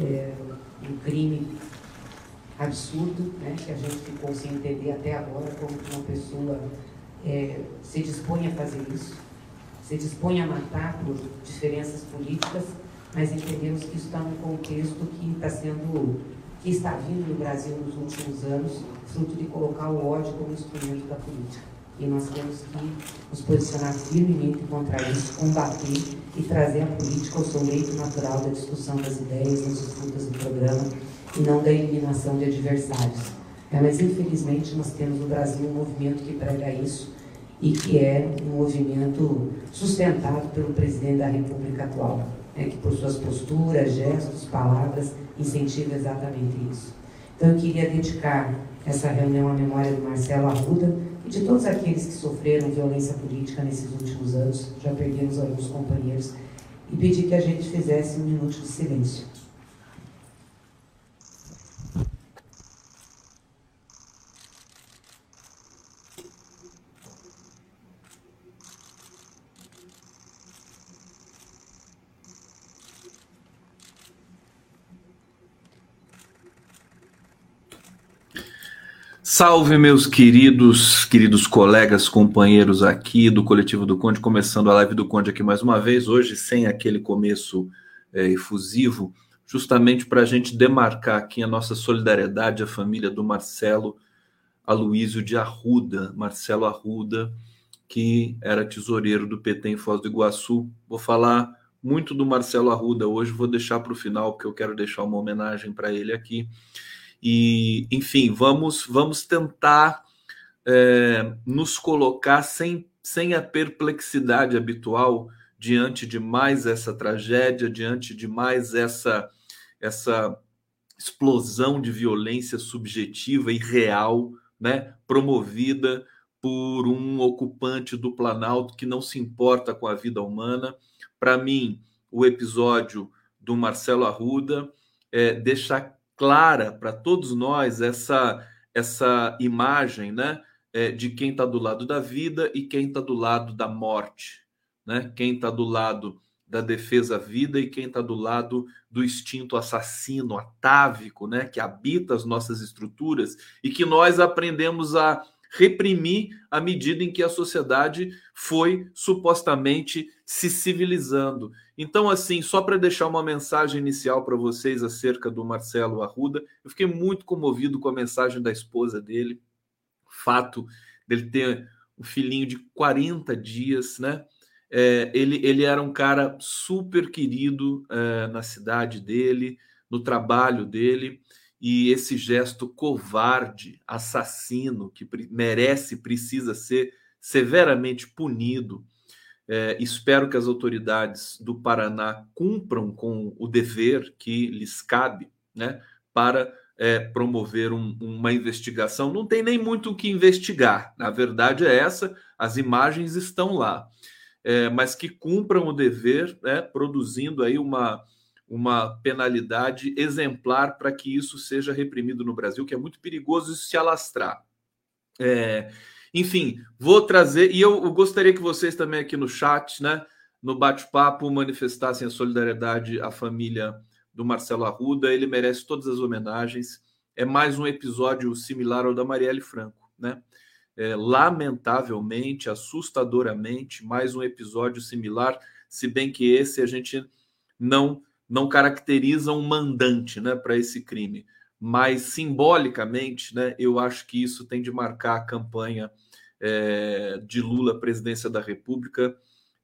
É, um crime absurdo, né, que a gente ficou sem entender até agora como uma pessoa é, se dispõe a fazer isso, se dispõe a matar por diferenças políticas, mas entendemos que isso está num contexto que está sendo, que está vindo no Brasil nos últimos anos, fruto de colocar o ódio como instrumento da política. E nós temos que nos posicionar firmemente contra isso, combater e trazer a política ao seu leito natural da discussão das ideias, das disputas do programa e não da eliminação de adversários. É, mas infelizmente nós temos no Brasil um movimento que prega isso e que é um movimento sustentado pelo presidente da República atual, né, que por suas posturas, gestos, palavras incentiva exatamente isso. Então eu queria dedicar essa reunião à memória do Marcelo Arruda de todos aqueles que sofreram violência política nesses últimos anos, já perdemos alguns companheiros, e pedir que a gente fizesse um minuto de silêncio. Salve, meus queridos, queridos colegas, companheiros aqui do Coletivo do Conde, começando a live do Conde aqui mais uma vez, hoje sem aquele começo é, efusivo, justamente para a gente demarcar aqui a nossa solidariedade à família do Marcelo Aloísio de Arruda, Marcelo Arruda, que era tesoureiro do PT em Foz do Iguaçu. Vou falar muito do Marcelo Arruda hoje, vou deixar para o final, porque eu quero deixar uma homenagem para ele aqui. E, enfim, vamos, vamos tentar é, nos colocar sem, sem a perplexidade habitual diante de mais essa tragédia, diante de mais essa, essa explosão de violência subjetiva e real, né, promovida por um ocupante do Planalto que não se importa com a vida humana. Para mim, o episódio do Marcelo Arruda é, deixa clara para todos nós essa essa imagem, né, é, de quem está do lado da vida e quem está do lado da morte, né? Quem está do lado da defesa à vida e quem está do lado do instinto assassino, atávico, né, que habita as nossas estruturas e que nós aprendemos a reprimir à medida em que a sociedade foi supostamente se civilizando. Então, assim, só para deixar uma mensagem inicial para vocês acerca do Marcelo Arruda, eu fiquei muito comovido com a mensagem da esposa dele, fato dele ter um filhinho de 40 dias, né? É, ele, ele era um cara super querido é, na cidade dele, no trabalho dele, e esse gesto covarde, assassino, que merece, precisa ser severamente punido. É, espero que as autoridades do Paraná cumpram com o dever que lhes cabe, né, para é, promover um, uma investigação. Não tem nem muito o que investigar, a verdade é essa, as imagens estão lá, é, mas que cumpram o dever, né, produzindo aí uma uma penalidade exemplar para que isso seja reprimido no Brasil, que é muito perigoso isso se alastrar. É, enfim, vou trazer, e eu, eu, gostaria que vocês também aqui no chat, né, no bate-papo, manifestassem a solidariedade à família do Marcelo Arruda, ele merece todas as homenagens. É mais um episódio similar ao da Marielle Franco, né? É, lamentavelmente, assustadoramente, mais um episódio similar, se bem que esse a gente não não caracteriza um mandante né, para esse crime. Mas simbolicamente, né, eu acho que isso tem de marcar a campanha é, de Lula presidência da República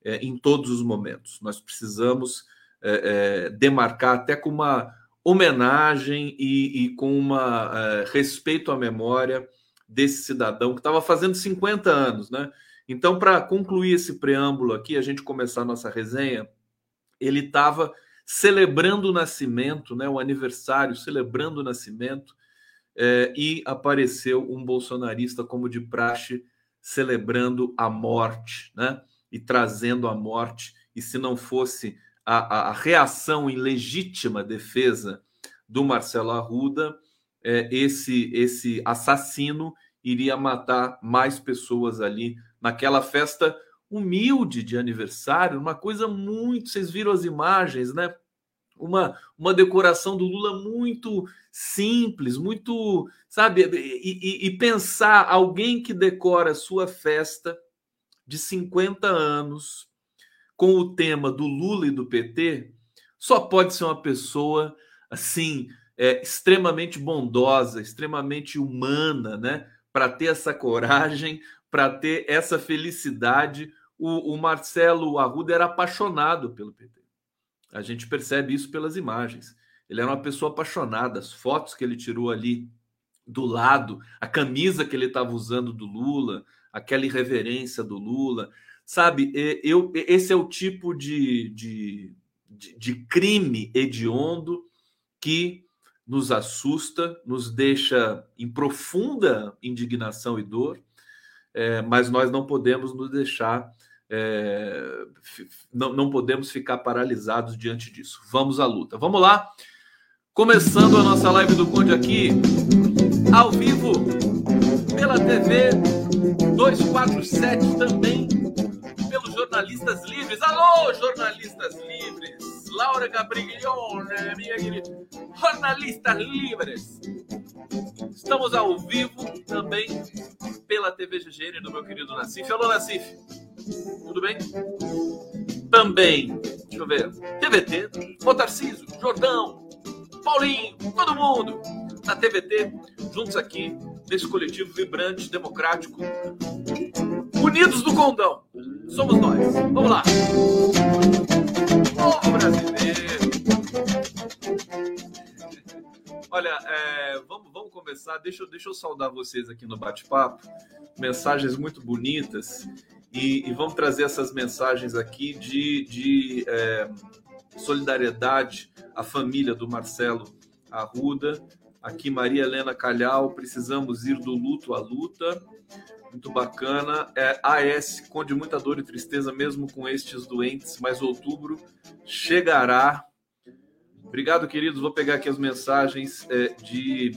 é, em todos os momentos. Nós precisamos é, demarcar até com uma homenagem e, e com uma respeito à memória desse cidadão que estava fazendo 50 anos, né? Então, para concluir esse preâmbulo aqui, a gente começar a nossa resenha, ele estava celebrando o nascimento, né, o aniversário, celebrando o nascimento, é, e apareceu um bolsonarista como de praxe celebrando a morte, né, e trazendo a morte. E se não fosse a, a, a reação em legítima defesa do Marcelo Arruda, é, esse esse assassino iria matar mais pessoas ali naquela festa humilde de aniversário, uma coisa muito. Vocês viram as imagens, né? Uma, uma decoração do Lula muito simples, muito, sabe? E, e, e pensar alguém que decora sua festa de 50 anos com o tema do Lula e do PT, só pode ser uma pessoa assim é, extremamente bondosa, extremamente humana, né? Para ter essa coragem, para ter essa felicidade. O, o, Marcelo Arruda era apaixonado pelo PT. A gente percebe isso pelas imagens. Ele era uma pessoa apaixonada. As fotos que ele tirou ali do lado, a camisa que ele estava usando do Lula, aquela irreverência do Lula, sabe? Eu, esse é o tipo de, de, de, crime hediondo que nos assusta, nos deixa em profunda indignação e dor, é, mas nós não podemos nos deixar, é, não, não podemos ficar paralisados diante disso. Vamos à luta. Vamos lá, começando a nossa live do Conde aqui, ao vivo, pela TV 247 também, pelos jornalistas livres. Alô, jornalistas livres! Laura Gabriglione, minha querida. Jornalistas livres. Estamos ao vivo também pela TV GGN do meu querido Nassif. Alô, Nassif. Tudo bem? Também, deixa eu ver, TVT, o Tarcísio, Jordão, Paulinho, todo mundo na TVT, juntos aqui nesse coletivo vibrante, democrático, unidos do condão. Somos nós. Vamos lá povo brasileiro. Olha, é, vamos, vamos começar. Deixa, deixa eu saudar vocês aqui no bate-papo. Mensagens muito bonitas. E, e, vamos trazer essas mensagens aqui de, de é, solidariedade à família do Marcelo Arruda. Aqui, Maria Helena Calhau, precisamos ir do luto à luta muito bacana. É, AS, conde muita dor e tristeza, mesmo com estes doentes, mas outubro chegará. Obrigado, queridos. Vou pegar aqui as mensagens é, de,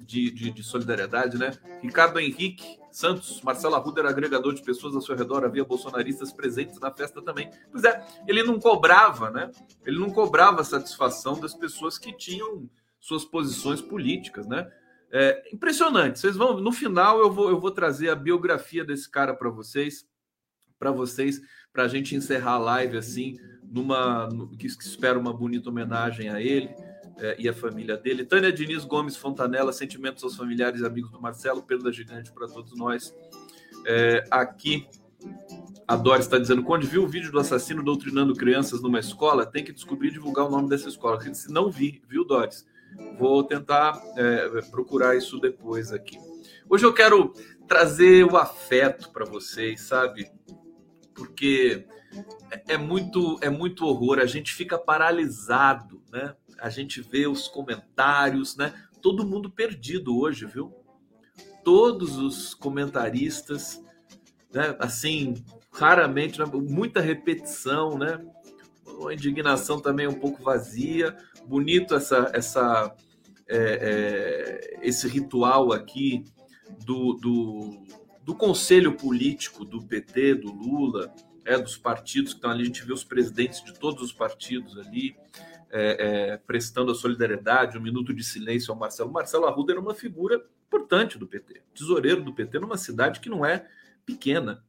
de, de, de, solidariedade, né? Ricardo Henrique Santos, Marcelo Arruda era agregador de pessoas ao seu redor, havia bolsonaristas presentes na festa também. Pois é, ele não cobrava, né? Ele não cobrava satisfação das pessoas que tinham suas posições políticas, né? É impressionante. Vocês vão no final eu vou eu vou trazer a biografia desse cara para vocês, para vocês, para a gente encerrar a live assim, numa que, que espero uma bonita homenagem a ele. É, e a família dele. Tânia Diniz Gomes Fontanella, sentimentos aos familiares e amigos do Marcelo, perda gigante para todos nós. É, aqui, a Doris está dizendo: quando viu o vídeo do assassino doutrinando crianças numa escola, tem que descobrir e divulgar o nome dessa escola. Se não vi, viu, Doris? Vou tentar é, procurar isso depois aqui. Hoje eu quero trazer o afeto para vocês, sabe? Porque é, é muito é muito horror. A gente fica paralisado, né? A gente vê os comentários, né? Todo mundo perdido hoje, viu? Todos os comentaristas, né? Assim, raramente, né? muita repetição, né? Uma indignação também um pouco vazia bonito essa, essa, é, é, esse ritual aqui do, do, do, conselho político do PT, do Lula, é, dos partidos que estão ali. A gente vê os presidentes de todos os partidos ali é, é prestando a solidariedade, um minuto de silêncio ao Marcelo. Marcelo Arruda era uma figura importante do PT, tesoureiro do PT numa cidade que não é pequena.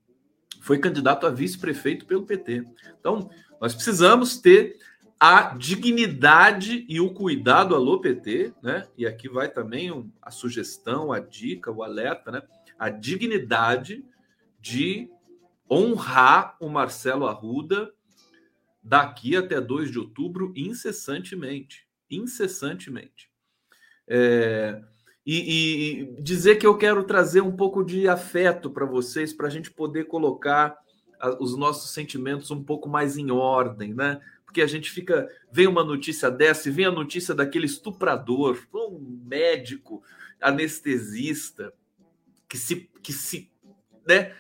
Foi candidato a vice-prefeito pelo PT. Então, nós precisamos ter a dignidade e o cuidado, alô PT, né? E aqui vai também um, a sugestão, a dica, o alerta, né? A dignidade de honrar o Marcelo Arruda daqui até 2 de outubro incessantemente. Incessantemente. É, e, e, dizer que eu quero trazer um pouco de afeto para vocês, para a gente poder colocar os nossos sentimentos um pouco mais em ordem, né? porque a gente fica. Vem uma notícia dessa e vem a notícia daquele estuprador, um médico anestesista que se. Que se né,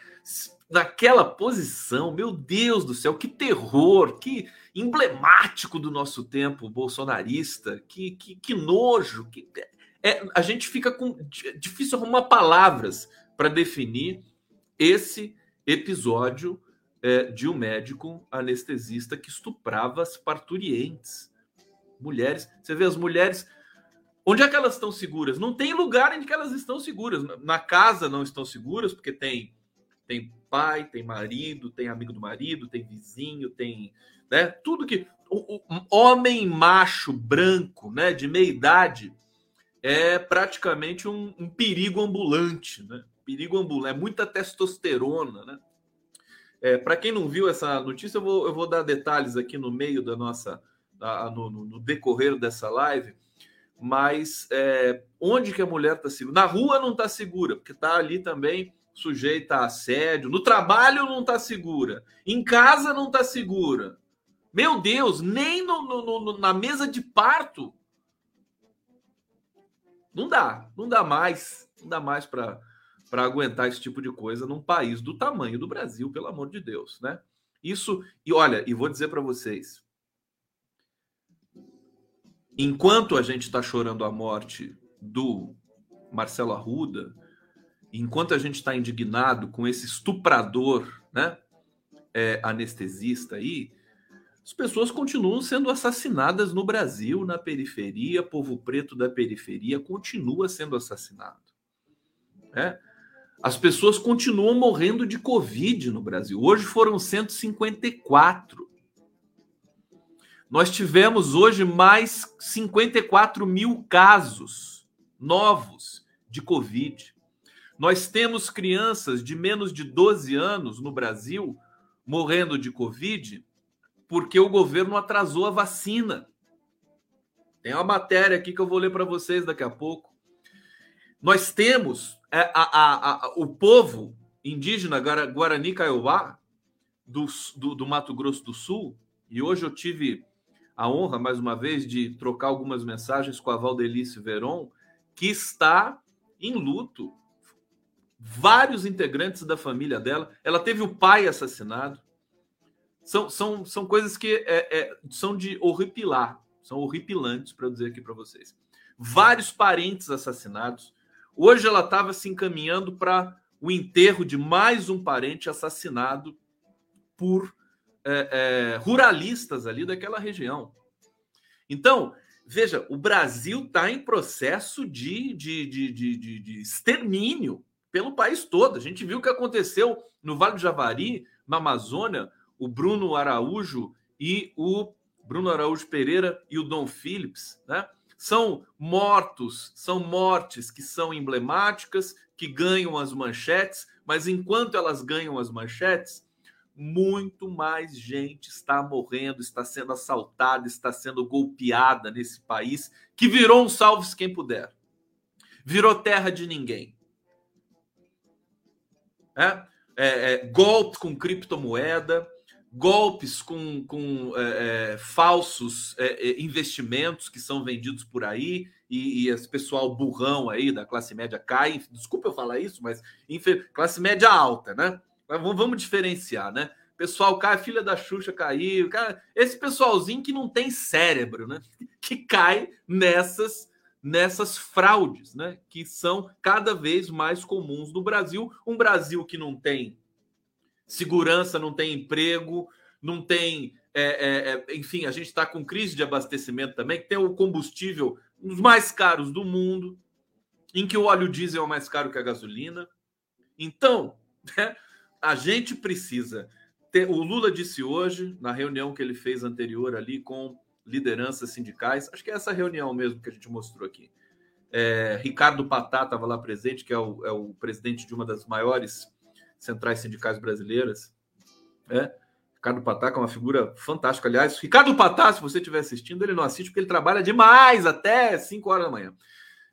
naquela posição, meu Deus do céu, que terror, que emblemático do nosso tempo bolsonarista, que, que, que nojo, que é, a gente fica com difícil arrumar palavras para definir esse episódio é, de um médico anestesista que estuprava as parturientes. Mulheres. Você vê as mulheres. Onde é que elas estão seguras? Não tem lugar em que elas estão seguras. Na casa não estão seguras, porque tem, tem pai, tem marido, tem amigo do marido, tem vizinho, tem. Né, tudo que. O, o homem macho, branco, né, de meia idade, é praticamente um, um perigo ambulante. Né? Perigo ambulante. É muita testosterona. Né? É, Para quem não viu essa notícia, eu vou, eu vou dar detalhes aqui no meio da nossa, da, no, no, decorrer dessa live. Mas é, onde que a mulher está segura? Na rua não está segura, porque está ali também sujeita a assédio. No trabalho não está segura. Em casa não está segura. Meu Deus, nem no, no, na mesa de parto. Não dá, não dá mais, não dá mais para para aguentar esse tipo de coisa num país do tamanho do Brasil, pelo amor de Deus, né? Isso, e olha, e vou dizer para vocês, enquanto a gente está chorando a morte do Marcelo Arruda, enquanto a gente está indignado com esse estuprador, né, é, anestesista aí, as pessoas continuam sendo assassinadas no Brasil, na periferia, povo preto da periferia continua sendo assassinado. Né? As pessoas continuam morrendo de Covid no Brasil. Hoje foram 154. Nós tivemos hoje mais 54 mil casos novos de Covid. Nós temos crianças de menos de 12 anos no Brasil morrendo de Covid porque o governo atrasou a vacina. Tem uma matéria aqui que eu vou ler para vocês daqui a pouco. Nós temos é, a, a, a, o povo indígena Guarani Kaiowá do, do, do, Mato Grosso do Sul, e hoje eu tive a honra, mais uma vez, de trocar algumas mensagens com a Valdelice Veron, que está em luto. Vários integrantes da família dela. Ela teve o pai assassinado. São, são, são coisas que é, é, são de horripilar, são horripilantes, para dizer aqui para vocês. Vários parentes assassinados Hoje ela estava se encaminhando para o enterro de mais um parente assassinado por é, é, ruralistas ali daquela região. Então, veja, o Brasil está em processo de, de, de, de, de extermínio pelo país todo. A gente viu o que aconteceu no Vale do Javari, na Amazônia, o Bruno Araújo e o Bruno Araújo Pereira e o Dom Phillips, né? São mortos, são mortes que são emblemáticas, que ganham as manchetes, mas enquanto elas ganham as manchetes, muito mais gente está morrendo, está sendo assaltada, está sendo golpeada nesse país que virou um salve-se quem puder. Virou terra de ninguém. É? É, é, golpe com criptomoeda, golpes com, com é, é, falsos é, investimentos que são vendidos por aí e, e, esse pessoal burrão aí da classe média cai. Desculpa eu falar isso, mas classe média alta, né? Vamos, vamos diferenciar, né? Pessoal cai, filha da Xuxa caiu, cara, esse pessoalzinho que não tem cérebro, né? Que cai nessas nessas fraudes, né? Que são cada vez mais comuns no Brasil, um Brasil que não tem segurança, não tem emprego, não tem. É, é, é enfim, a gente está com crise de abastecimento também, que tem o combustível os mais caros do mundo, em que o óleo diesel é mais caro que a gasolina. Então, né, a gente precisa ter. O Lula disse hoje, na reunião que ele fez anterior ali com lideranças sindicais, acho que é essa reunião mesmo que a gente mostrou aqui. É, Ricardo Patá estava lá presente, que é o, é o presidente de uma das maiores centrais sindicais brasileiras. É. Ricardo Patá, que é uma figura fantástica. Aliás, Ricardo Patá, se você estiver assistindo, ele não assiste porque ele trabalha demais até 5 horas da manhã.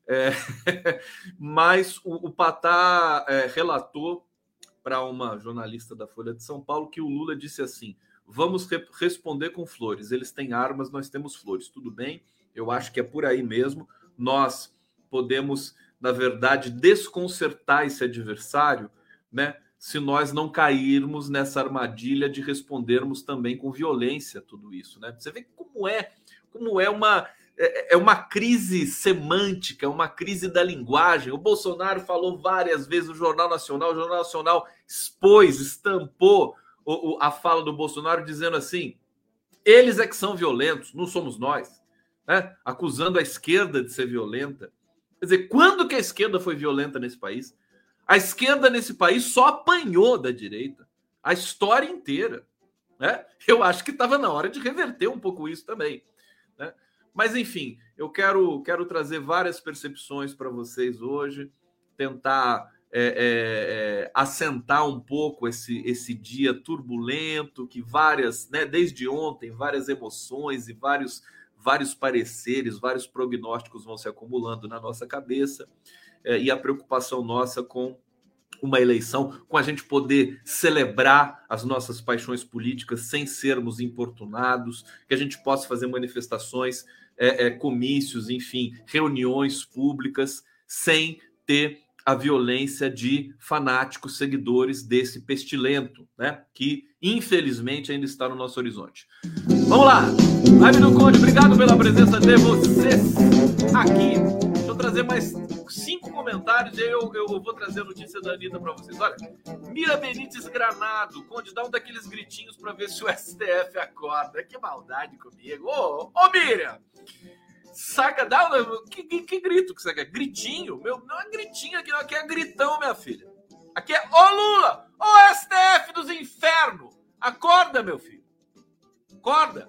É, mas o, o Patá é, relatou para uma jornalista da Folha de São Paulo que o Lula disse assim: vamos re responder com flores. Eles têm armas, nós temos flores. Tudo bem, eu acho que é por aí mesmo. Nós podemos, na verdade, desconcertar esse adversário, né? se nós não cairmos nessa armadilha de respondermos também com violência tudo isso, né? Você vê como é, como é uma é, é uma crise semântica, é uma crise da linguagem. O Bolsonaro falou várias vezes no Jornal Nacional, o Jornal Nacional expôs, estampou o, o, a fala do Bolsonaro dizendo assim: eles é que são violentos, não somos nós, né? acusando a esquerda de ser violenta. Quer dizer, quando que a esquerda foi violenta nesse país? A esquerda nesse país só apanhou da direita a história inteira. Né? Eu acho que estava na hora de reverter um pouco isso também. Né? Mas, enfim, eu quero, quero trazer várias percepções para vocês hoje, tentar é, é, é, assentar um pouco esse, esse dia turbulento, que várias, né, desde ontem, várias emoções e vários, vários pareceres, vários prognósticos vão se acumulando na nossa cabeça, é, e a preocupação nossa com uma eleição, com a gente poder celebrar as nossas paixões políticas sem sermos importunados, que a gente possa fazer manifestações, é, é, comícios, enfim, reuniões públicas, sem ter a violência de fanáticos seguidores desse pestilento, né? Que infelizmente ainda está no nosso horizonte. Vamos lá! Live do Conde, obrigado pela presença de vocês aqui. Deixa eu trazer mais cinco comentários e eu, eu vou trazer a notícia da Anitta para vocês. Olha, Mira Benítez Granado, Conde, dá um daqueles gritinhos para ver se o STF acorda. Que maldade comigo. Ô, ô Miriam! Saca, dá que, que, que, grito que você quer? Gritinho? Meu, não é gritinho aqui, não, aqui é gritão, minha filha. Aqui é ô Lula, ô STF dos infernos. Acorda, meu filho. Acorda.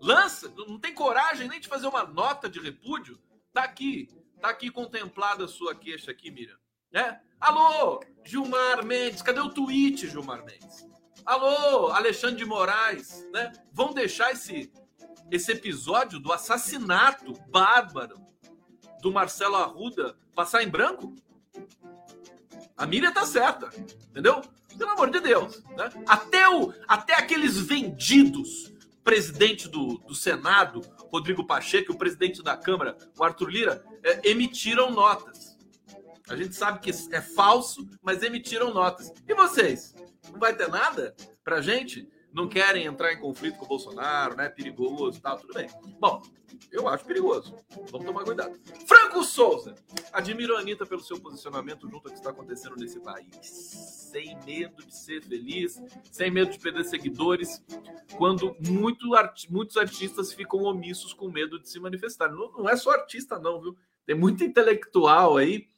Lança, não tem coragem nem de fazer uma nota de repúdio? Tá aqui, tá aqui contemplada a sua queixa aqui, Miriam. Né? Alô, Gilmar Mendes, cadê o tweet, Gilmar Mendes? Alô, Alexandre de Moraes, né? Vão deixar esse esse episódio do assassinato bárbaro do Marcelo Arruda passar em branco? A Miriam tá certa, entendeu? Pelo amor de Deus. Né? Até, o, até aqueles vendidos, presidente do, do Senado, Rodrigo Pacheco, o presidente da Câmara, o Arthur Lira, é, emitiram notas. A gente sabe que é falso, mas emitiram notas. E vocês? Não vai ter nada pra gente? Não querem entrar em conflito com o Bolsonaro, né? Perigoso e tal, tudo bem. Bom, eu acho perigoso. Vamos tomar cuidado. Franco Souza. Admiro a Anitta pelo seu posicionamento junto ao que está acontecendo nesse país. Sem medo de ser feliz, sem medo de perder seguidores, quando muito art... muitos artistas ficam omissos com medo de se manifestar. Não, não é só artista, não, viu? Tem muito intelectual aí,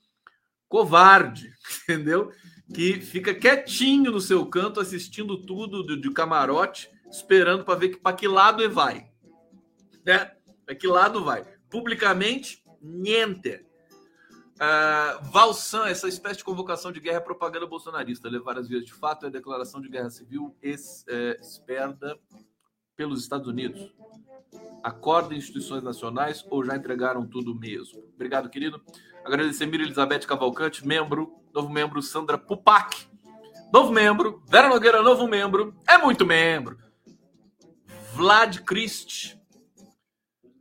covarde, entendeu? Que fica quietinho no seu canto, assistindo tudo de, de camarote, esperando para ver para que lado vai. Né? Para que lado vai. Publicamente, niente. Uh, Valsan, essa espécie de convocação de guerra é propaganda bolsonarista. Levar as vias de fato é declaração de guerra civil es, é, esperda pelos Estados Unidos. Acorda instituições nacionais ou já entregaram tudo mesmo? Obrigado, querido. Agradecer Mira Elizabeth Cavalcante, membro, novo membro Sandra Pupac, novo membro, Vera Nogueira, novo membro, é muito membro. Vlad Christ,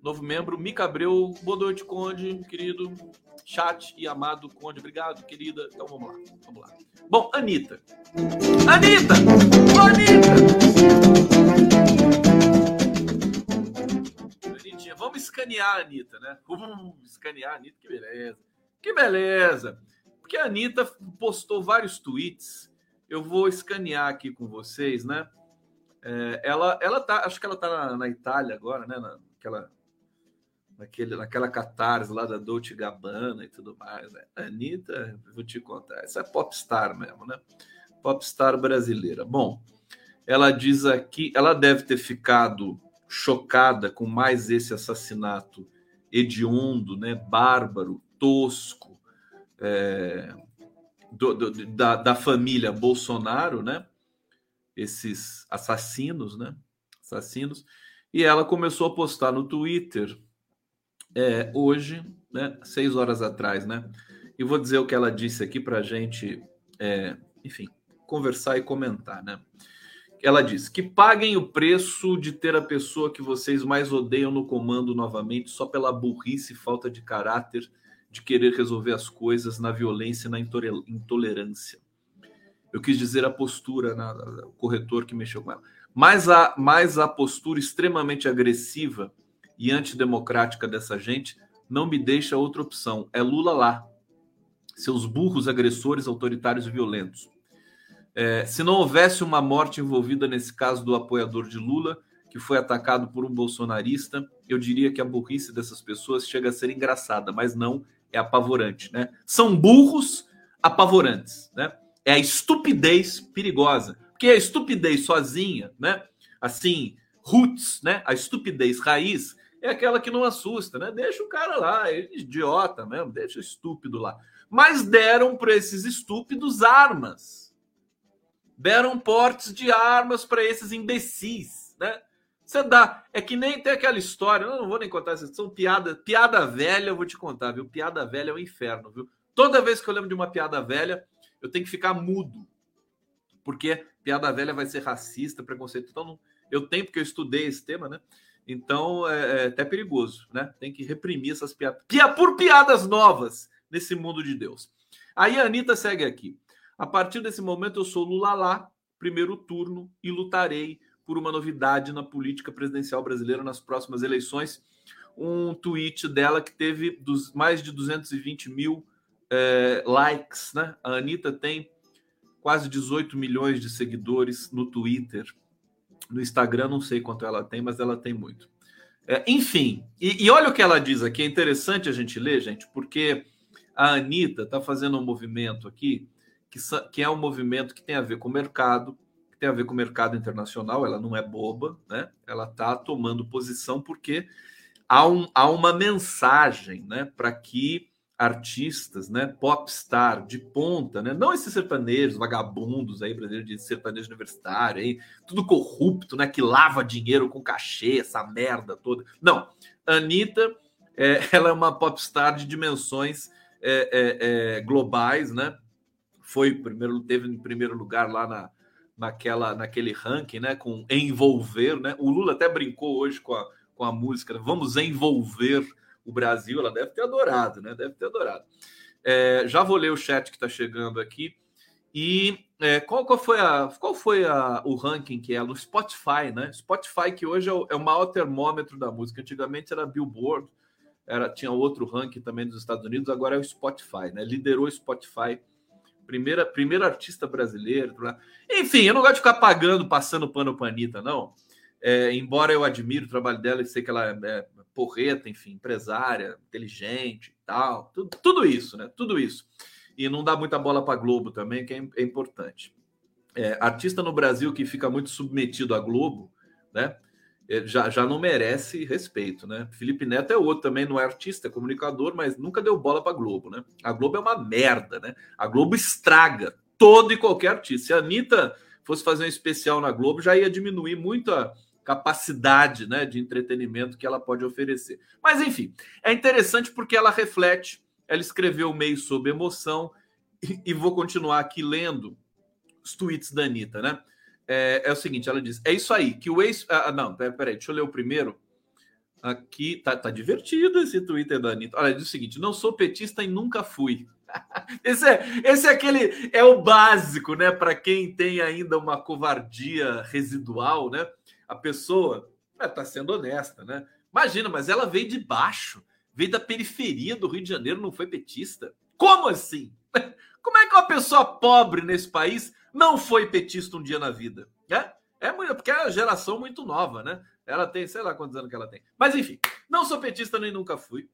novo membro, Mica Abreu, boa noite, Conde, querido, chat e amado Conde, obrigado, querida. Então vamos lá, vamos lá. Bom, Anitta. Anitta! Anitta! Anitinha, vamos escanear a Anitta, né? Uh, escanear a Anitta, que beleza. Que beleza! Porque a Anitta postou vários tweets. Eu vou escanear aqui com vocês, né? É, ela, ela tá, acho que ela tá na, na Itália agora, né? Naquela, naquele, naquela catarse lá da Dolce Gabbana e tudo mais. Né? Anitta, vou te contar, essa é popstar mesmo, né? Popstar brasileira. Bom, ela diz aqui, ela deve ter ficado chocada com mais esse assassinato hediondo, né? Bárbaro, tosco é, do, do, da, da família Bolsonaro, né? Esses assassinos, né? Assassinos. E ela começou a postar no Twitter é, hoje, né? Seis horas atrás, né? E vou dizer o que ela disse aqui para a gente, é, enfim, conversar e comentar, né? Ela diz que paguem o preço de ter a pessoa que vocês mais odeiam no comando novamente só pela burrice e falta de caráter de querer resolver as coisas na violência e na intolerância. Eu quis dizer a postura, o corretor que mexeu com ela. Mas a, mas a postura extremamente agressiva e antidemocrática dessa gente, não me deixa outra opção. É Lula lá. Seus burros agressores, autoritários e violentos. É, se não houvesse uma morte envolvida nesse caso do apoiador de Lula, que foi atacado por um bolsonarista, eu diria que a burrice dessas pessoas chega a ser engraçada, mas não é apavorante, né? São burros apavorantes, né? É a estupidez perigosa. Porque a estupidez sozinha, né? Assim, roots, né? A estupidez raiz é aquela que não assusta, né? Deixa o cara lá, é idiota mesmo, deixa o estúpido lá. Mas deram para esses estúpidos armas. Deram portes de armas para esses imbecis, né? Você dá. É que nem tem aquela história, eu não vou nem contar essa são piada, piada velha, eu vou te contar, viu? Piada velha é um inferno, viu? Toda vez que eu lembro de uma piada velha, eu tenho que ficar mudo. Porque piada velha vai ser racista, preconceito. Então, eu tenho, porque eu estudei esse tema, né? Então, é, é até perigoso, né? Tem que reprimir essas piadas. Pia, por piadas novas nesse mundo de Deus. Aí a Anitta segue aqui. A partir desse momento, eu sou Lula lá, primeiro turno, e lutarei por uma novidade na política presidencial brasileira nas próximas eleições. Um tweet dela que teve dos, mais de 220 mil é, likes, né? A Anitta tem quase 18 milhões de seguidores no Twitter. No Instagram, não sei quanto ela tem, mas ela tem muito. É, enfim, e, e, olha o que ela diz aqui. É interessante a gente ler, gente, porque a Anitta está fazendo um movimento aqui que, que é um movimento que tem a ver com o mercado, tem a ver com o mercado internacional. Ela não é boba, né? Ela está tomando posição porque há, um, há uma mensagem, né, para que artistas, né, popstar de ponta, né, não esses sertanejos vagabundos aí brasileiros de sertanejo universitário, aí, tudo corrupto, né, que lava dinheiro com cachê, essa merda toda. Não, Anitta, é, ela é uma popstar de dimensões é, é, é, globais, né? Foi primeiro, teve em primeiro lugar lá na, naquela, naquele ranking, né? Com envolver, né? O Lula até brincou hoje com a, com a música, né, vamos envolver o Brasil, ela deve ter adorado, né? Deve ter adorado. É, já vou ler o chat que está chegando aqui. E é, qual, qual, foi, a, qual foi a, o ranking que é no Spotify, né? Spotify, que hoje é o, é o maior termômetro da música. Antigamente era Billboard, era, tinha outro ranking também dos Estados Unidos, agora é o Spotify, né? Liderou o Spotify, primeira, primeira artista brasileira. Enfim, eu não gosto de ficar pagando, passando pano para Anitta, não. É, embora eu admire o trabalho dela e sei que ela é, é porreta, enfim, empresária, inteligente e tal, tudo, tudo, isso, né? Tudo isso. E não dá muita bola para Globo também, que é, é importante. É, artista no Brasil que fica muito submetido à Globo, né? É, já, já não merece respeito, né? Felipe Neto é outro também, não é artista, é comunicador, mas nunca deu bola para Globo, né? A Globo é uma merda, né? A Globo estraga todo e qualquer artista. Se a Anitta fosse fazer um especial na Globo, já ia diminuir muito a, capacidade né, de entretenimento que ela pode oferecer. Mas, enfim, é interessante porque ela reflete, ela escreveu meio sob emoção, e, e vou continuar aqui lendo os tweets da Anitta, né? É, é, o seguinte, ela diz: é isso aí, que o ex. Ah, não, peraí, deixa eu ler o primeiro. Aqui tá, tá divertido esse Twitter da Anitta. Olha, diz o seguinte: não sou petista e nunca fui. esse, é, esse é aquele. É o básico, né? Para quem tem ainda uma covardia residual, né? a pessoa está é, sendo honesta, né? Imagina, mas ela veio de baixo, veio da periferia do Rio de Janeiro, não foi petista. Como assim? Como é que uma pessoa pobre nesse país não foi petista um dia na vida? É, é porque é uma geração muito nova, né? Ela tem, sei lá quantos anos que ela tem. Mas enfim, não sou petista nem nunca fui.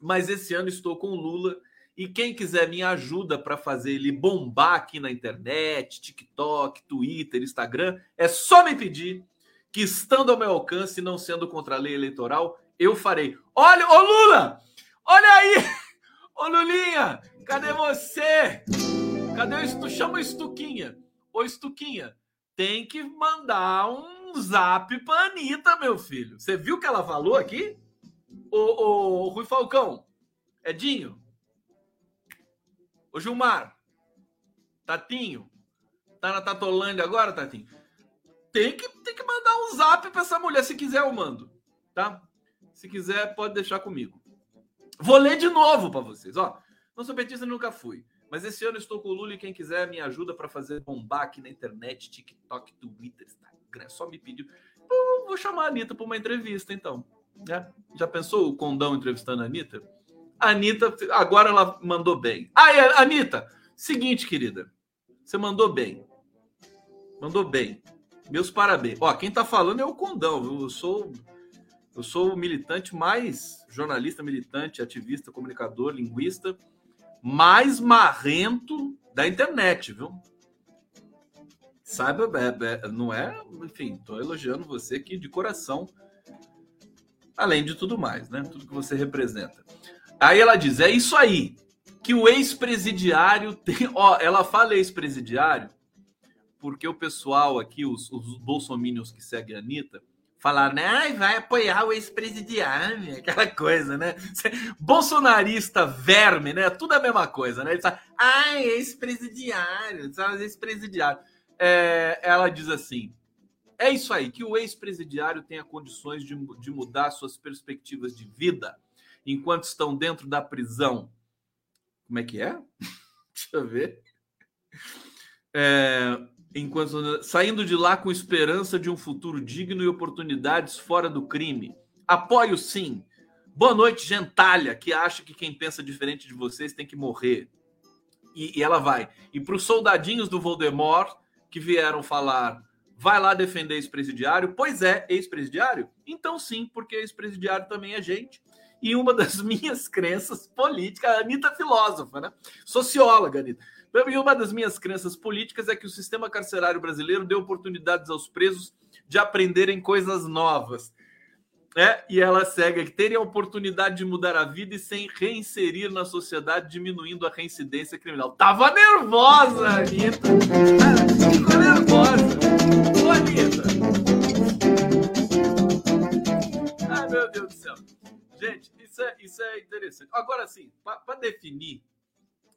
Mas esse ano estou com o Lula e quem quiser minha ajuda para fazer ele bombar aqui na internet, TikTok, Twitter, Instagram, é só me pedir que estando ao meu alcance, não sendo contra a lei eleitoral, eu farei. Olha, ô Lula! Olha aí! Ô Lulinha! Cadê você? Cadê o Estu? Chama o Estuquinha. Ô Estuquinha, tem que mandar um zap pra Anitta, meu filho. Você viu o que ela falou aqui? Ô, ô, Rui Falcão, Edinho, ô Gilmar, Tatinho, tá na Tatolândia agora, Tatinho? tem que, tem que mandar um zap para essa mulher. Se quiser, eu mando. Tá? Se quiser, pode deixar comigo. Vou ler de novo para vocês. Ó, não sou petista, nunca fui. Mas esse ano estou com o Lula e quem quiser me ajuda para fazer bombar aqui na internet, TikTok, Twitter, Instagram. Só me pedir. vou chamar a Anitta para uma entrevista, então. Né? Já pensou o Condão entrevistando a Anitta? A Anitta, agora ela mandou bem. Ah, Anitta, seguinte, querida. Você mandou bem. Mandou bem. Meus parabéns. Ó, quem tá falando é o Condão, viu? Eu sou eu sou o militante mais jornalista, militante, ativista, comunicador, linguista mais marrento da internet, viu? Saiba, é, é, não é, enfim, estou elogiando você aqui de coração, além de tudo mais, né? Tudo que você representa. Aí ela diz: é isso aí, que o ex-presidiário tem. Ó, ela fala ex-presidiário porque o pessoal aqui, os, os bolsominions que seguem a Anitta, falar, né? Vai apoiar o ex-presidiário, aquela coisa, né? Bolsonarista, verme, né? Tudo a mesma coisa, né? Ele fala, ai, ex-presidiário, ex-presidiário. É, ela diz assim: é isso aí, que o ex-presidiário tenha condições de, de mudar suas perspectivas de vida enquanto estão dentro da prisão. Como é que é? Deixa eu ver. É, enquanto saindo de lá com esperança de um futuro digno e oportunidades fora do crime. Apoio sim. Boa noite, gentalha, que acha que quem pensa diferente de vocês tem que morrer. E, e ela vai. E para os soldadinhos do Voldemort que vieram falar, vai lá defender ex-presidiário. Pois é, ex-presidiário? Então sim, porque ex-presidiário também é gente. E uma das minhas crenças políticas, a Anitta filósofa, né? Socióloga, Anitta e uma das minhas crenças políticas é que o sistema carcerário brasileiro deu oportunidades aos presos de aprenderem coisas novas. É, e ela segue que terem a oportunidade de mudar a vida e sem reinserir na sociedade, diminuindo a reincidência criminal. Tava nervosa, Anitta. Ficou nervosa. Ô, Anitta. Ai, meu Deus do céu. Gente, isso é, isso é interessante. Agora, sim, para definir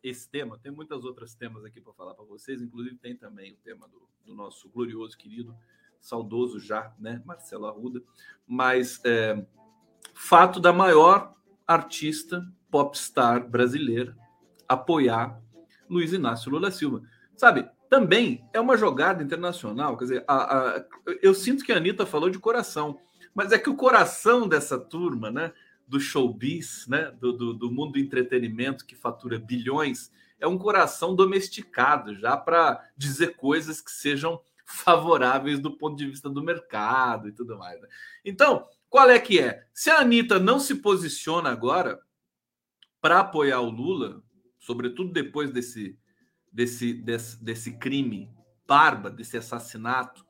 esse tema, tem muitas outras temas aqui para falar para vocês, inclusive tem também o tema do, do, nosso glorioso querido, saudoso já, né, Marcelo Arruda, mas é, fato da maior artista popstar brasileira apoiar Luiz Inácio Lula Silva. Sabe, também é uma jogada internacional, quer dizer, a, a, eu sinto que a Anitta falou de coração, mas é que o coração dessa turma, né, do showbiz, né? Do, do, do, mundo do entretenimento que fatura bilhões, é um coração domesticado já para dizer coisas que sejam favoráveis do ponto de vista do mercado e tudo mais. Né? Então, qual é que é? Se a Anitta não se posiciona agora para apoiar o Lula, sobretudo depois desse, desse, desse, desse crime barba, desse assassinato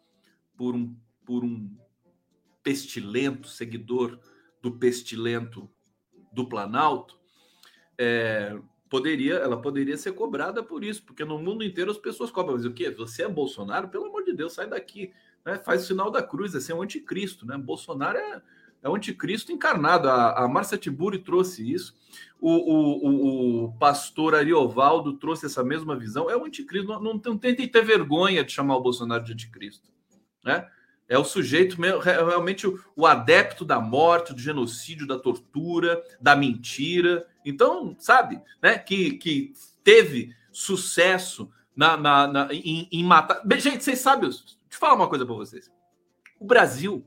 por um, por um pestilento seguidor do pestilento do Planalto, é, poderia, ela poderia ser cobrada por isso, porque no mundo inteiro as pessoas cobram. Mas o quê? Você é Bolsonaro? Pelo amor de Deus, sai daqui. Né? Faz o sinal da cruz, esse é o anticristo. Né? Bolsonaro é, é o anticristo encarnado. A, a Márcia Tiburi trouxe isso. O, o, o, o, pastor Ariovaldo trouxe essa mesma visão. É o anticristo. Não, não, não ter vergonha de chamar o Bolsonaro de anticristo. Né? É o sujeito realmente o, adepto da morte, do genocídio, da tortura, da mentira. Então, sabe, né? Que, que teve sucesso na, na, na em, em, matar. Gente, vocês sabem, deixa eu falar uma coisa para vocês. O Brasil,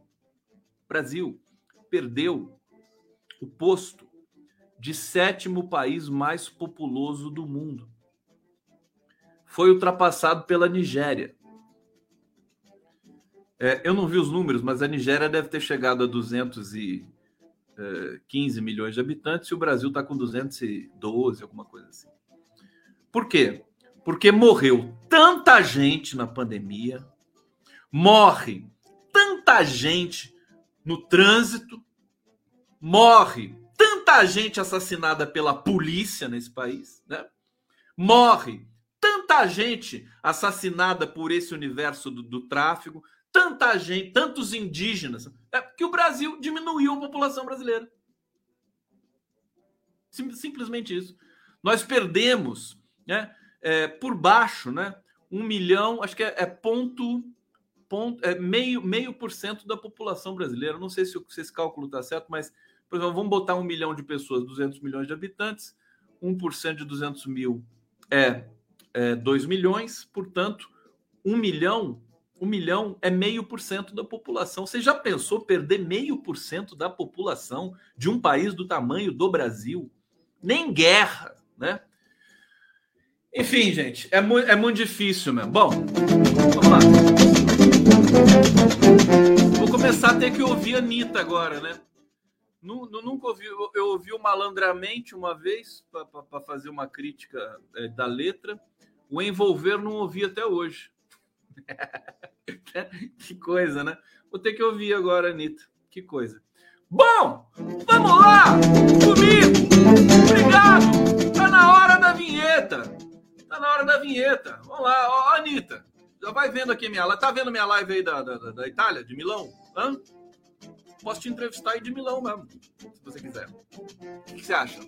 Brasil perdeu o posto de sétimo país mais populoso do mundo. Foi ultrapassado pela Nigéria. É, eu não vi os números, mas a Nigéria deve ter chegado a 215 é, milhões de habitantes e o Brasil está com 212, alguma coisa assim. Por quê? Porque morreu tanta gente na pandemia, morre tanta gente no trânsito, morre tanta gente assassinada pela polícia nesse país, né? Morre tanta gente assassinada por esse universo do, do tanta gente, tantos indígenas, é que o Brasil diminuiu a população brasileira. Sim, simplesmente isso. Nós perdemos, né, é, por baixo, né, um milhão, acho que é, é ponto, ponto, é meio, meio por cento da população brasileira. Não sei se, se esse cálculo está certo, mas, por exemplo, vamos botar um milhão de pessoas, 200 milhões de habitantes, 1% de 200 mil é, é 2 milhões, portanto, um milhão Um milhão é meio por cento da população. Você já pensou perder meio por cento da população de um país do tamanho do Brasil? Nem guerra, né? Enfim, gente, é, mu é muito difícil mesmo. Bom, vamos lá. Vou começar a ter que ouvir a Anitta agora, né? Nunca ouvi, eu ouvi o Malandramente uma vez para fazer uma crítica é, da letra. O Envolver não ouvi até hoje. que coisa, né? Vou ter que ouvir agora, Anitta. Que coisa. Bom, vamos lá! Comigo! Obrigado! Tá na hora da vinheta! Tá na hora da vinheta. Vamos lá, ó, Anitta. Já vai vendo aqui minha live. Tá vendo minha live aí da, da, da Itália, de Milão? Hã? Posso te entrevistar aí de Milão mesmo, se você quiser. O que você acha?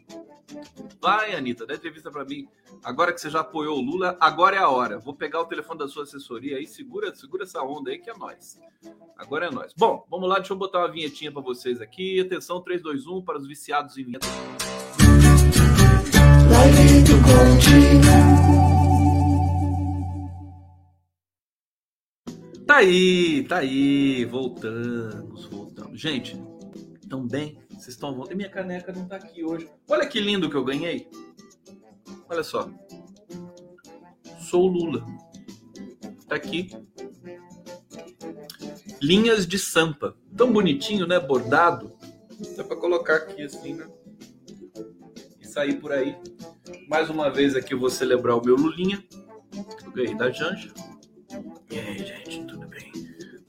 Vai, Anitta, dá entrevista para mim. Agora que você já apoiou o Lula, agora é a hora. Vou pegar o telefone da sua assessoria aí, segura, segura essa onda aí que é nós. Agora é nós. Bom, vamos lá, deixa eu botar uma vinhetinha para vocês aqui. Atenção, 3, 2, 1 para os viciados em vinheta. Tá aí, tá aí, voltamos, voltamos. Gente, tão bem? Vocês estão voltando? Minha caneca não tá aqui hoje. Olha que lindo que eu ganhei. Olha só. Sou Lula. Tá aqui. Linhas de sampa. Tão bonitinho, né? Bordado. Dá pra colocar aqui assim, né? E sair por aí. Mais uma vez aqui eu vou celebrar o meu Lulinha. Eu ganhei da Janja. E aí, gente, tudo bem?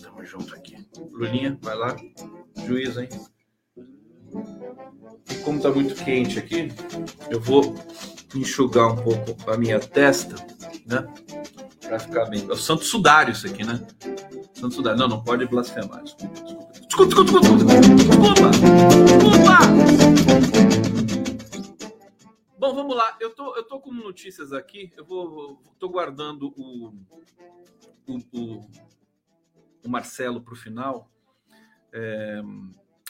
Tamo junto aqui. Lulinha, vai lá. Juízo, hein? E como tá muito quente aqui, eu vou enxugar um pouco a minha testa, né? Pra ficar bem. É o santo sudário isso aqui, né? Santo sudário. Não, não pode blasfemar. Desculpa. Desculpa, desculpa, desculpa. Desculpa! Desculpa! Bom, vamos lá. Eu tô, eu tô com notícias aqui. Eu vou, tô guardando o, o, o, o Marcelo para o final. É,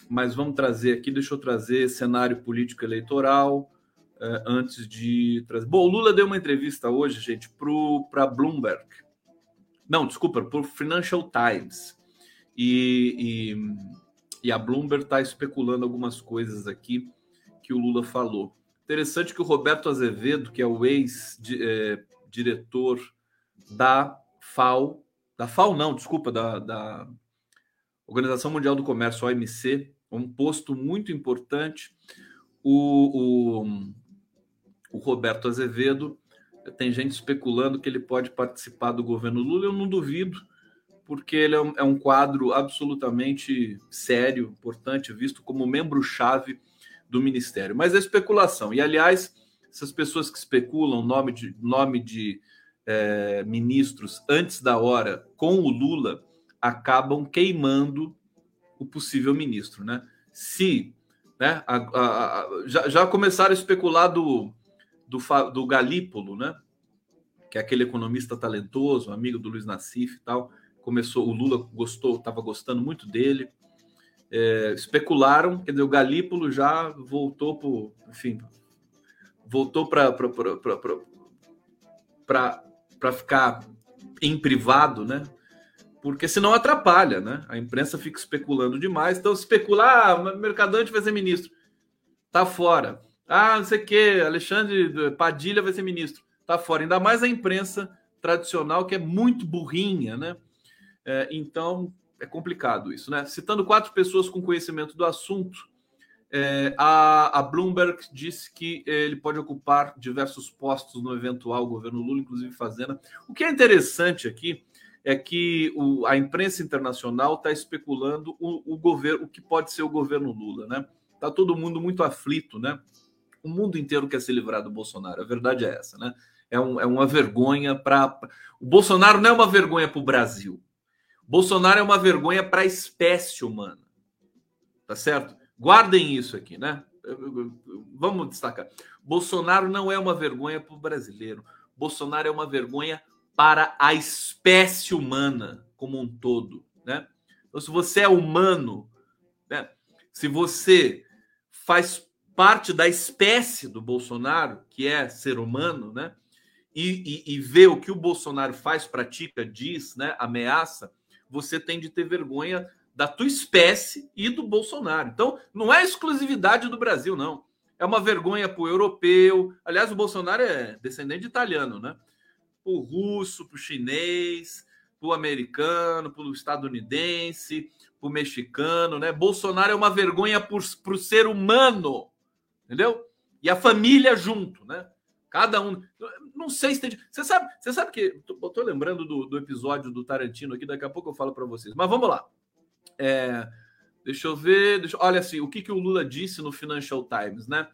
mas vamos trazer aqui, deixa eu trazer cenário político eleitoral uh, antes de trazer. Bom, o Lula deu uma entrevista hoje, gente, para Bloomberg. Não, desculpa, para o Financial Times. E, e, e a Bloomberg está especulando algumas coisas aqui que o Lula falou. Interessante que o Roberto Azevedo, que é o ex-diretor eh, da FAO, da FAO não, desculpa, da, da Organização Mundial do Comércio, OMC, um posto muito importante. O, o, o, Roberto Azevedo, tem gente especulando que ele pode participar do governo Lula, eu não duvido, porque ele é um, é um quadro absolutamente sério, importante, visto como membro-chave do ministério. Mas é especulação. E, aliás, essas pessoas que especulam nome de, nome de é, ministros antes da hora com o Lula acabam queimando o possível ministro, né? Se né, a, a, a, já, já, começaram a especular do, do, do Galípolo, né? Que é aquele economista talentoso, amigo do Luiz Nassif e tal. Começou, o Lula gostou, estava gostando muito dele. É, especularam, quer dizer, o Galípolo já voltou para, enfim, voltou para para ficar em privado, né? Porque senão atrapalha, né? A imprensa fica especulando demais, então especula, ah, Mercadante vai ser ministro, tá fora. Ah, não sei o que, Alexandre Padilha vai ser ministro, tá fora. Ainda mais a imprensa tradicional que é muito burrinha, né? É, então é complicado isso, né? Citando quatro pessoas com conhecimento do assunto, é, a, a, Bloomberg disse que ele pode ocupar diversos postos no eventual governo Lula, inclusive Fazenda. O que é interessante aqui é que o, a imprensa internacional está especulando o, o, governo, o que pode ser o governo Lula, né? Está todo mundo muito aflito, né? O mundo inteiro quer se livrar do Bolsonaro. A verdade é essa, né? É, um, é uma vergonha para. O Bolsonaro não é uma vergonha para o Brasil. Bolsonaro é uma vergonha para a espécie humana. Tá certo? Guardem isso aqui, né? Vamos destacar. Bolsonaro não é uma vergonha para o brasileiro. Bolsonaro é uma vergonha para a espécie humana como um todo, né? Então, se você é humano, né? se você faz parte da espécie do Bolsonaro, que é ser humano, né? e, e, e vê o que o Bolsonaro faz, pratica, diz, né, ameaça, você tem de ter vergonha da tua espécie e do Bolsonaro. Então, não é exclusividade do Brasil, não. É uma vergonha para o europeu. Aliás, o Bolsonaro é descendente de italiano, né? Para o russo, para o chinês, para o americano, para o estadunidense, para o mexicano, né? Bolsonaro é uma vergonha para o ser humano, entendeu? E a família junto, né? Cada um. Não sei se tem. Você sabe, você sabe que. Eu tô lembrando do, do episódio do Tarantino aqui, daqui a pouco eu falo para vocês. Mas vamos lá. É, deixa eu ver. Deixa, olha assim, o que, que o Lula disse no Financial Times, né?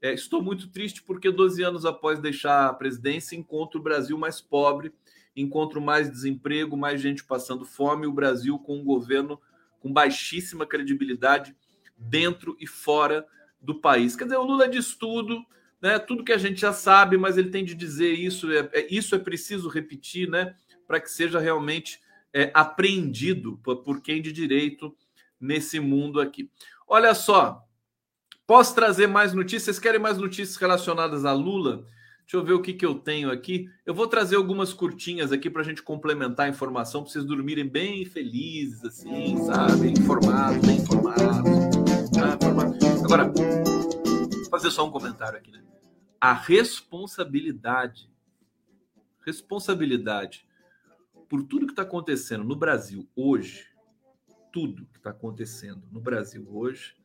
É, estou muito triste porque 12 anos após deixar a presidência, encontro o Brasil mais pobre, encontro mais desemprego, mais gente passando fome, o Brasil com um governo com baixíssima credibilidade dentro e fora do país. Quer dizer, o Lula diz tudo, né? Tudo que a gente já sabe, mas ele tem de dizer isso. É, é isso é preciso repetir, né? Para que seja realmente é, apreendido por, por quem de direito nesse mundo aqui. Olha só, posso trazer mais notícias? Vocês querem mais notícias relacionadas a Lula? Deixa eu ver o que, que eu tenho aqui. Eu vou trazer algumas curtinhas aqui para a gente complementar a informação, para vocês dormirem bem felizes, assim, sabe? Informados, bem informados. Ah, informados. Agora, vou fazer só um comentário aqui, né? A responsabilidade, responsabilidade por tudo que está acontecendo no Brasil hoje, tudo que está acontecendo no Brasil hoje,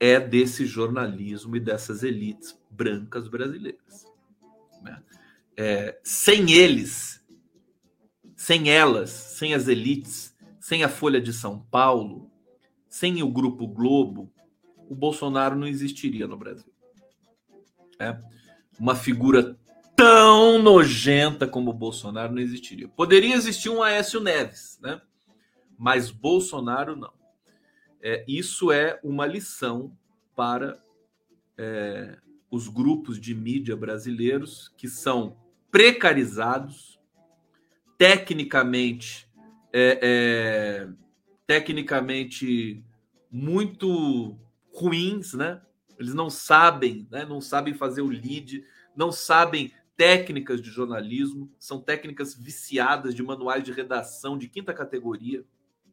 é desse jornalismo e dessas elites brancas brasileiras. Né? É, sem eles, sem elas, sem as elites, sem a Folha de São Paulo, sem o Grupo Globo, o Bolsonaro não existiria no Brasil. É uma figura tão nojenta como o Bolsonaro não existiria. Poderia existir um Aécio Neves, né? Mas Bolsonaro não. É, isso é uma lição para é, os grupos de mídia brasileiros que são precarizados, tecnicamente, é, é tecnicamente muito ruins, né? Eles não sabem, né? não sabem fazer o lead, não sabem técnicas de jornalismo, são técnicas viciadas de manuais de redação de quinta categoria.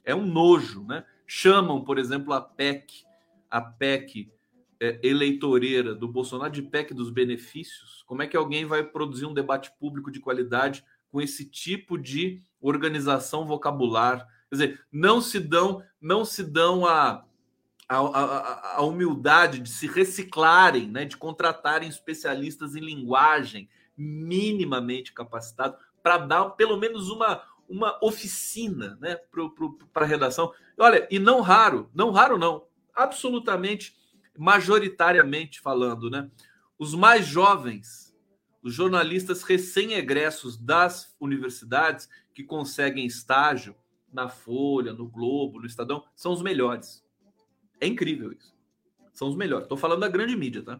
É um nojo, né? Chamam, por exemplo, a PEC, a PEC é, eleitoreira do Bolsonaro de PEC dos benefícios. Como é que alguém vai produzir um debate público de qualidade com esse tipo de organização vocabular? Quer dizer, não se dão, não se dão a, a, a, a humildade de se reciclarem, né, de contratarem especialistas em linguagem, minimamente capacitado para dar pelo menos uma, uma oficina né, para a redação. Olha, e não raro, não raro não, absolutamente, majoritariamente falando, né? Os mais jovens, os jornalistas recém-egressos das universidades que conseguem estágio na Folha, no Globo, no Estadão, são os melhores. É incrível isso. São os melhores. Estou falando da grande mídia, tá?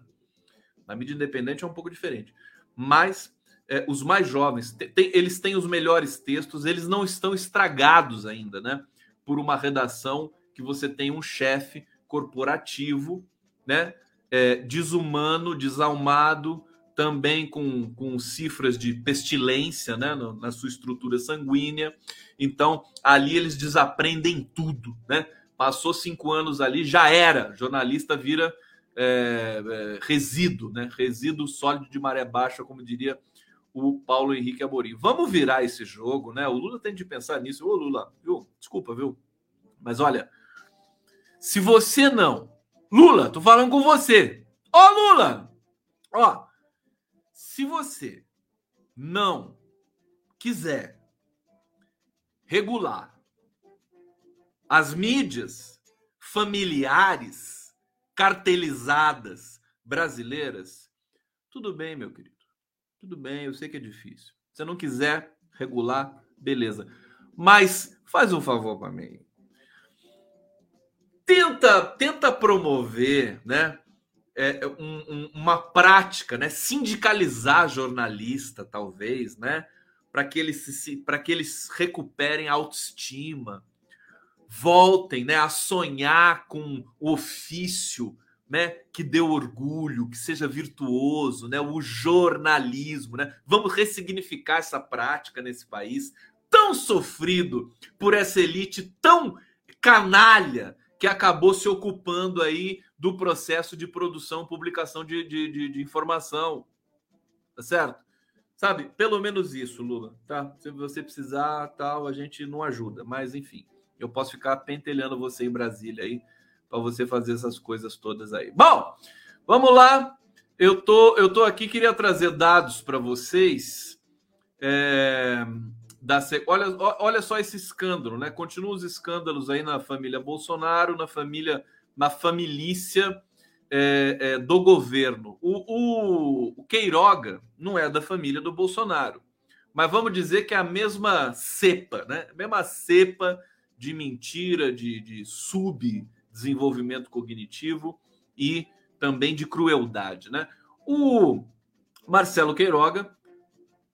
Na mídia independente é um pouco diferente mas é, os mais jovens, tem, eles têm os melhores textos, eles não estão estragados ainda, né? Por uma redação que você tem um chefe corporativo, né? É, desumano, desalmado, também com, com cifras de pestilência né, no, na sua estrutura sanguínea. Então, ali eles desaprendem tudo. Né? Passou cinco anos ali, já era. Jornalista vira é, é, resíduo, né? resíduo sólido de maré baixa, como diria o Paulo Henrique Amorim. Vamos virar esse jogo, né? O Lula tem de pensar nisso. Ô, Lula, viu? Desculpa, viu? Mas olha, se você não. Lula, tô falando com você. Ô, Lula! Ó, se você não quiser regular as mídias familiares cartelizadas brasileiras, tudo bem, meu querido. Tudo bem, eu sei que é difícil. Se não quiser regular, beleza. Mas faz um favor para mim. Tenta, tenta promover, né? É, um, um, uma prática, né? Sindicalizar jornalista, talvez, né? Para que eles para que eles recuperem a autoestima, voltem né, a sonhar com o ofício né, que dê orgulho, que seja virtuoso, né, o jornalismo, né? Vamos ressignificar essa prática nesse país tão sofrido por essa elite tão canalha que acabou se ocupando aí do processo de produção, publicação de, de, de, de informação, tá certo? Sabe, pelo menos isso, Lula, tá? Se você precisar, tal, a gente não ajuda, mas enfim, eu posso ficar pentelhando você em Brasília aí para você fazer essas coisas todas aí. Bom, vamos lá. Eu tô, eu tô aqui, queria trazer dados para vocês. É, da, olha, olha só esse escândalo, né? Continuam os escândalos aí na família Bolsonaro, na família, na família é, é, do governo. O, o, o Queiroga não é da família do Bolsonaro, mas vamos dizer que é a mesma cepa, né? A mesma cepa de mentira, de, de sub desenvolvimento cognitivo e também de crueldade, né? O Marcelo Queiroga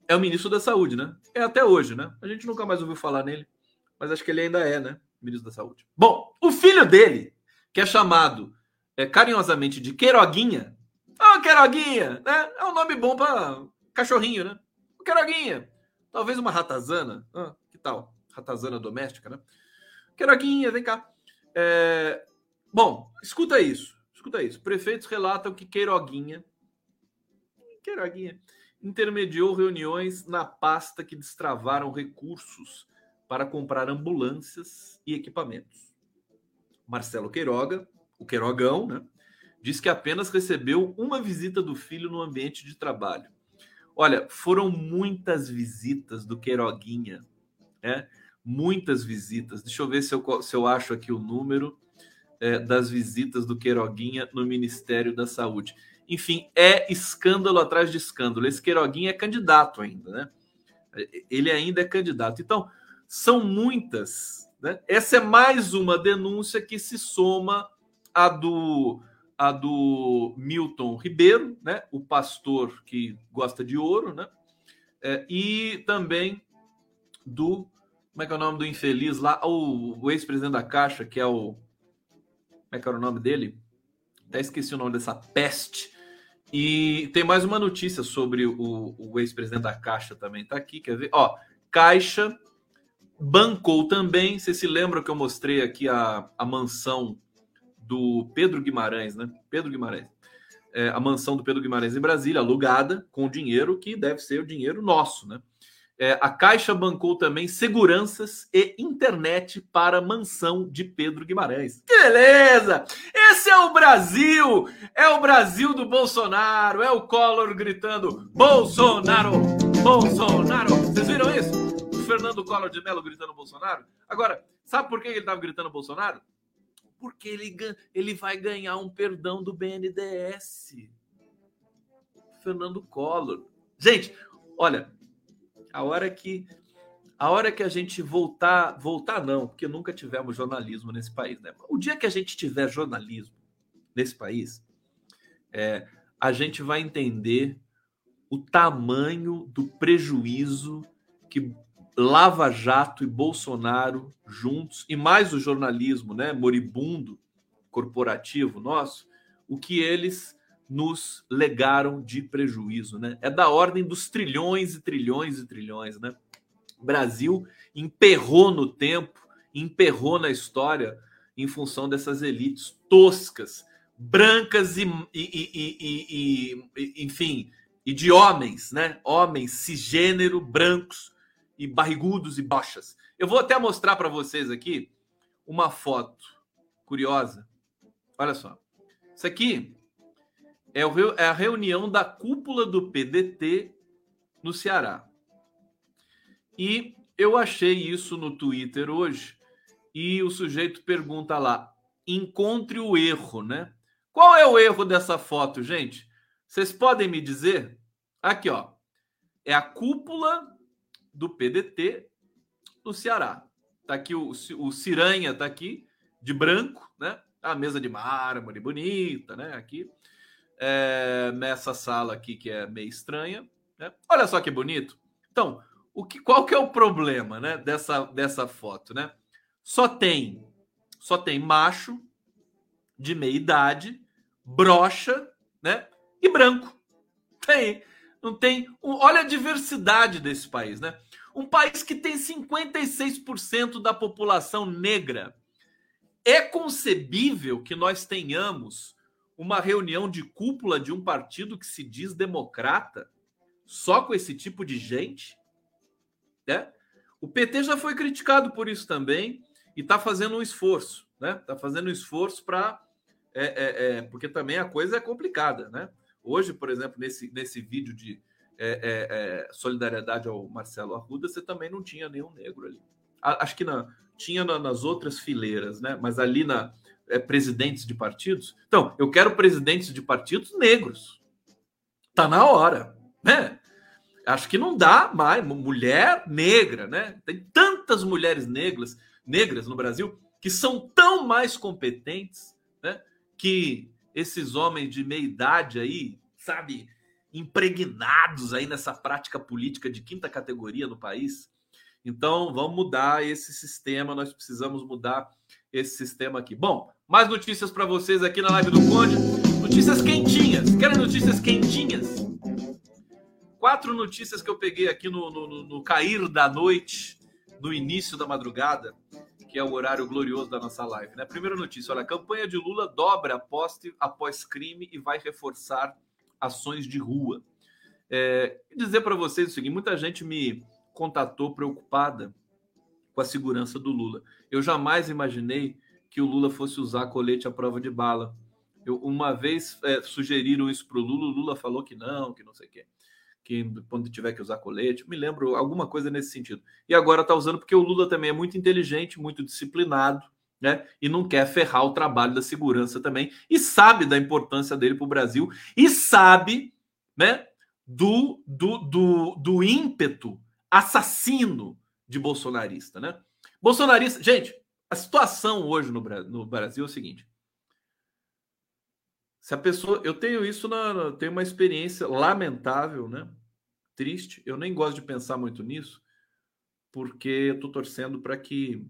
é o ministro da Saúde, né? É até hoje, né? A gente nunca mais ouviu falar nele, mas acho que ele ainda é, né? Ministro da Saúde. Bom, o filho dele, que é chamado é, carinhosamente de Queiroguinha, ah, oh, Queiroguinha, né? É um nome bom para cachorrinho, né? O Queiroguinha. Talvez uma ratazana. Ah, que tal? Ratazana doméstica, né? Queiroguinha, vem cá. É, Bom, escuta isso. Escuta isso. Prefeitos relatam que Queiroguinha, Queiroguinha intermediou reuniões na pasta que destravaram recursos para comprar ambulâncias e equipamentos. Marcelo Queiroga, o Queirogão, né, diz que apenas recebeu uma visita do filho no ambiente de trabalho. Olha, foram muitas visitas do Queiroguinha, né? Muitas visitas. Deixa eu ver se eu, se eu acho aqui o número é, das visitas do Queiroguinha no Ministério da Saúde. Enfim, é escândalo atrás de escândalo. Esse Queiroguinha é candidato ainda, né? Ele ainda é candidato. Então, são muitas. Né? Essa é mais uma denúncia que se soma à do, à do Milton Ribeiro, né? o pastor que gosta de ouro, né? É, e também do. Como é que é o nome do infeliz lá? O, o ex-presidente da Caixa, que é o como é que era o nome dele? Até esqueci o nome dessa peste. E tem mais uma notícia sobre o, o ex-presidente da Caixa também. Tá aqui, quer ver? Ó, Caixa bancou também. Você se lembra que eu mostrei aqui a, a mansão do Pedro Guimarães, né? Pedro Guimarães. É, a mansão do Pedro Guimarães em Brasília, alugada com dinheiro que deve ser o dinheiro nosso, né? É, a Caixa bancou também seguranças e internet para a mansão de Pedro Guimarães. Que beleza! Esse é o Brasil! É o Brasil do Bolsonaro! É o Collor gritando: Bolsonaro! Bolsonaro! Vocês viram isso? O Fernando Collor de Mello gritando Bolsonaro? Agora, sabe por que ele estava gritando Bolsonaro? Porque ele, ele vai ganhar um perdão do BNDES. Fernando Collor. Gente, olha, a hora que a hora que a gente voltar, voltar não, porque nunca tivemos jornalismo nesse país, né? O dia que a gente tiver jornalismo nesse país, é, a gente vai entender o tamanho do prejuízo que Lava Jato e Bolsonaro juntos, e mais o jornalismo, né, moribundo, corporativo nosso, o que eles nos legaram de prejuízo, né? É da ordem dos trilhões e trilhões e trilhões, né? O Brasil emperrou no tempo, emperrou na história em função dessas elites toscas, brancas e, e, e, e enfim, e de homens, né? Homens cisgênero, brancos e barrigudos e bochas. Eu vou até mostrar para vocês aqui uma foto curiosa. Olha só. Isso aqui é, é a reunião da cúpula do PDT no Ceará. E eu achei isso no Twitter hoje e o sujeito pergunta lá: encontre o erro, né? Qual é o erro dessa foto, gente? Vocês podem me dizer? Aqui, ó. É a cúpula do PDT no Ceará. Tá aqui o, o Ciranha, tá aqui de branco, né? A mesa de mármore bonita, né? Aqui é, nessa sala aqui que é meio estranha. Né? Olha só que bonito. Então, o que, qual que é o problema né, dessa, dessa foto? Né? Só tem só tem macho de meia idade brocha, né? E branco. Tem, não tem. Olha a diversidade desse país, né? Um país que tem 56% da população negra. É concebível que nós tenhamos uma reunião de cúpula de um partido que se diz democrata só com esse tipo de gente? Né? O PT já foi criticado por isso também e está fazendo um esforço, né? Está fazendo um esforço para. É, é, é, porque também a coisa é complicada, né? Hoje, por exemplo, nesse, nesse vídeo de é, é, é, solidariedade ao Marcelo Arruda, você também não tinha nenhum negro ali. Acho que na, tinha na, nas outras fileiras, né? Mas ali na presidentes de partidos. Então, eu quero presidentes de partidos negros. Tá na hora, né? Acho que não dá mais mulher negra, né? Tem tantas mulheres negras, negras no Brasil que são tão mais competentes, né? Que esses homens de meia idade aí, sabe, impregnados aí nessa prática política de quinta categoria no país. Então, vamos mudar esse sistema, nós precisamos mudar esse sistema aqui. Bom, mais notícias para vocês aqui na live do Conde. Notícias quentinhas. Querem notícias quentinhas? Quatro notícias que eu peguei aqui no, no, no cair da noite, no início da madrugada, que é o horário glorioso da nossa live. Né? Primeira notícia: olha, a campanha de Lula dobra poste após crime e vai reforçar ações de rua. É, dizer para vocês o seguinte: muita gente me contatou preocupada com a segurança do Lula. Eu jamais imaginei que o Lula fosse usar colete à prova de bala. Eu, uma vez é, sugeriram isso para o Lula, o Lula falou que não, que não sei o quê que quando tiver que usar colete, me lembro alguma coisa nesse sentido. E agora está usando porque o Lula também é muito inteligente, muito disciplinado, né? E não quer ferrar o trabalho da segurança também e sabe da importância dele para o Brasil e sabe, né? Do, do, do, do ímpeto assassino de bolsonarista, né? Bolsonarista, gente, a situação hoje no, no Brasil é o seguinte: se a pessoa. Eu tenho isso na. Tenho uma experiência lamentável, né? Triste. Eu nem gosto de pensar muito nisso, porque eu tô torcendo para que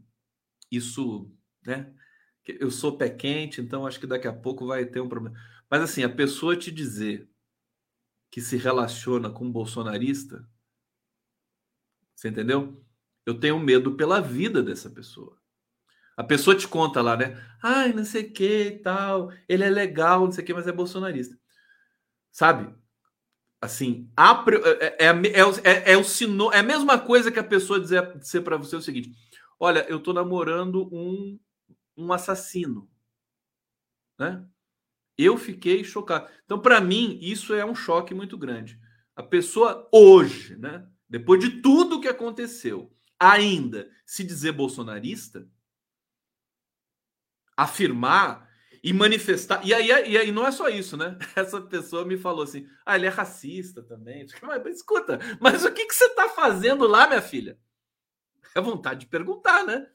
isso, né? Eu sou pé quente, então acho que daqui a pouco vai ter um problema. Mas assim, a pessoa te dizer que se relaciona com um bolsonarista, você entendeu? Eu tenho medo pela vida dessa pessoa. A pessoa te conta lá, né? Ai, não sei o que e tal. Ele é legal, não sei o que, mas é bolsonarista. Sabe? Assim, a, é, é, é, é, o sino, é a mesma coisa que a pessoa dizer, dizer para você o seguinte: olha, eu tô namorando um, um assassino. Né? Eu fiquei chocado. Então, para mim, isso é um choque muito grande. A pessoa hoje, né? Depois de tudo que aconteceu, ainda se dizer bolsonarista, afirmar e manifestar. E aí, e aí não é só isso, né? Essa pessoa me falou assim: ah, ele é racista também. Mas, escuta, mas o que, que você está fazendo lá, minha filha? É vontade de perguntar, né?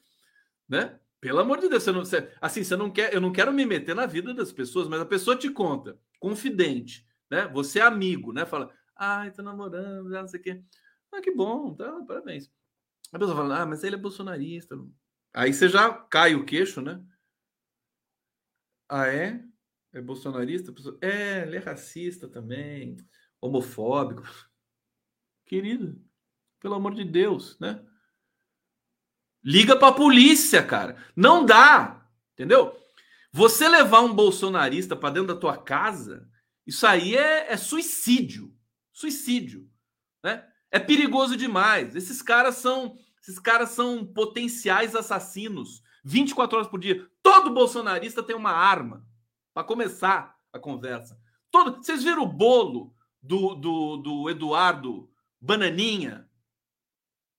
né? Pelo amor de Deus, você não, você, assim, você não quer, eu não quero me meter na vida das pessoas, mas a pessoa te conta, confidente, né? Você é amigo, né? Fala, ai, tô namorando, não sei o quê. Ah, que bom, tá, parabéns. A pessoa fala, ah, mas ele é bolsonarista. Aí você já cai o queixo, né? Ah, é? É bolsonarista? É, ele é racista também, homofóbico. Querido, pelo amor de Deus, né? Liga pra polícia, cara. Não dá, entendeu? Você levar um bolsonarista para dentro da tua casa, isso aí é, é suicídio. Suicídio, né? É perigoso demais. Esses caras são, esses caras são potenciais assassinos 24 horas por dia. Todo bolsonarista tem uma arma para começar a conversa. Todo, vocês viram o bolo do, do, do Eduardo Bananinha?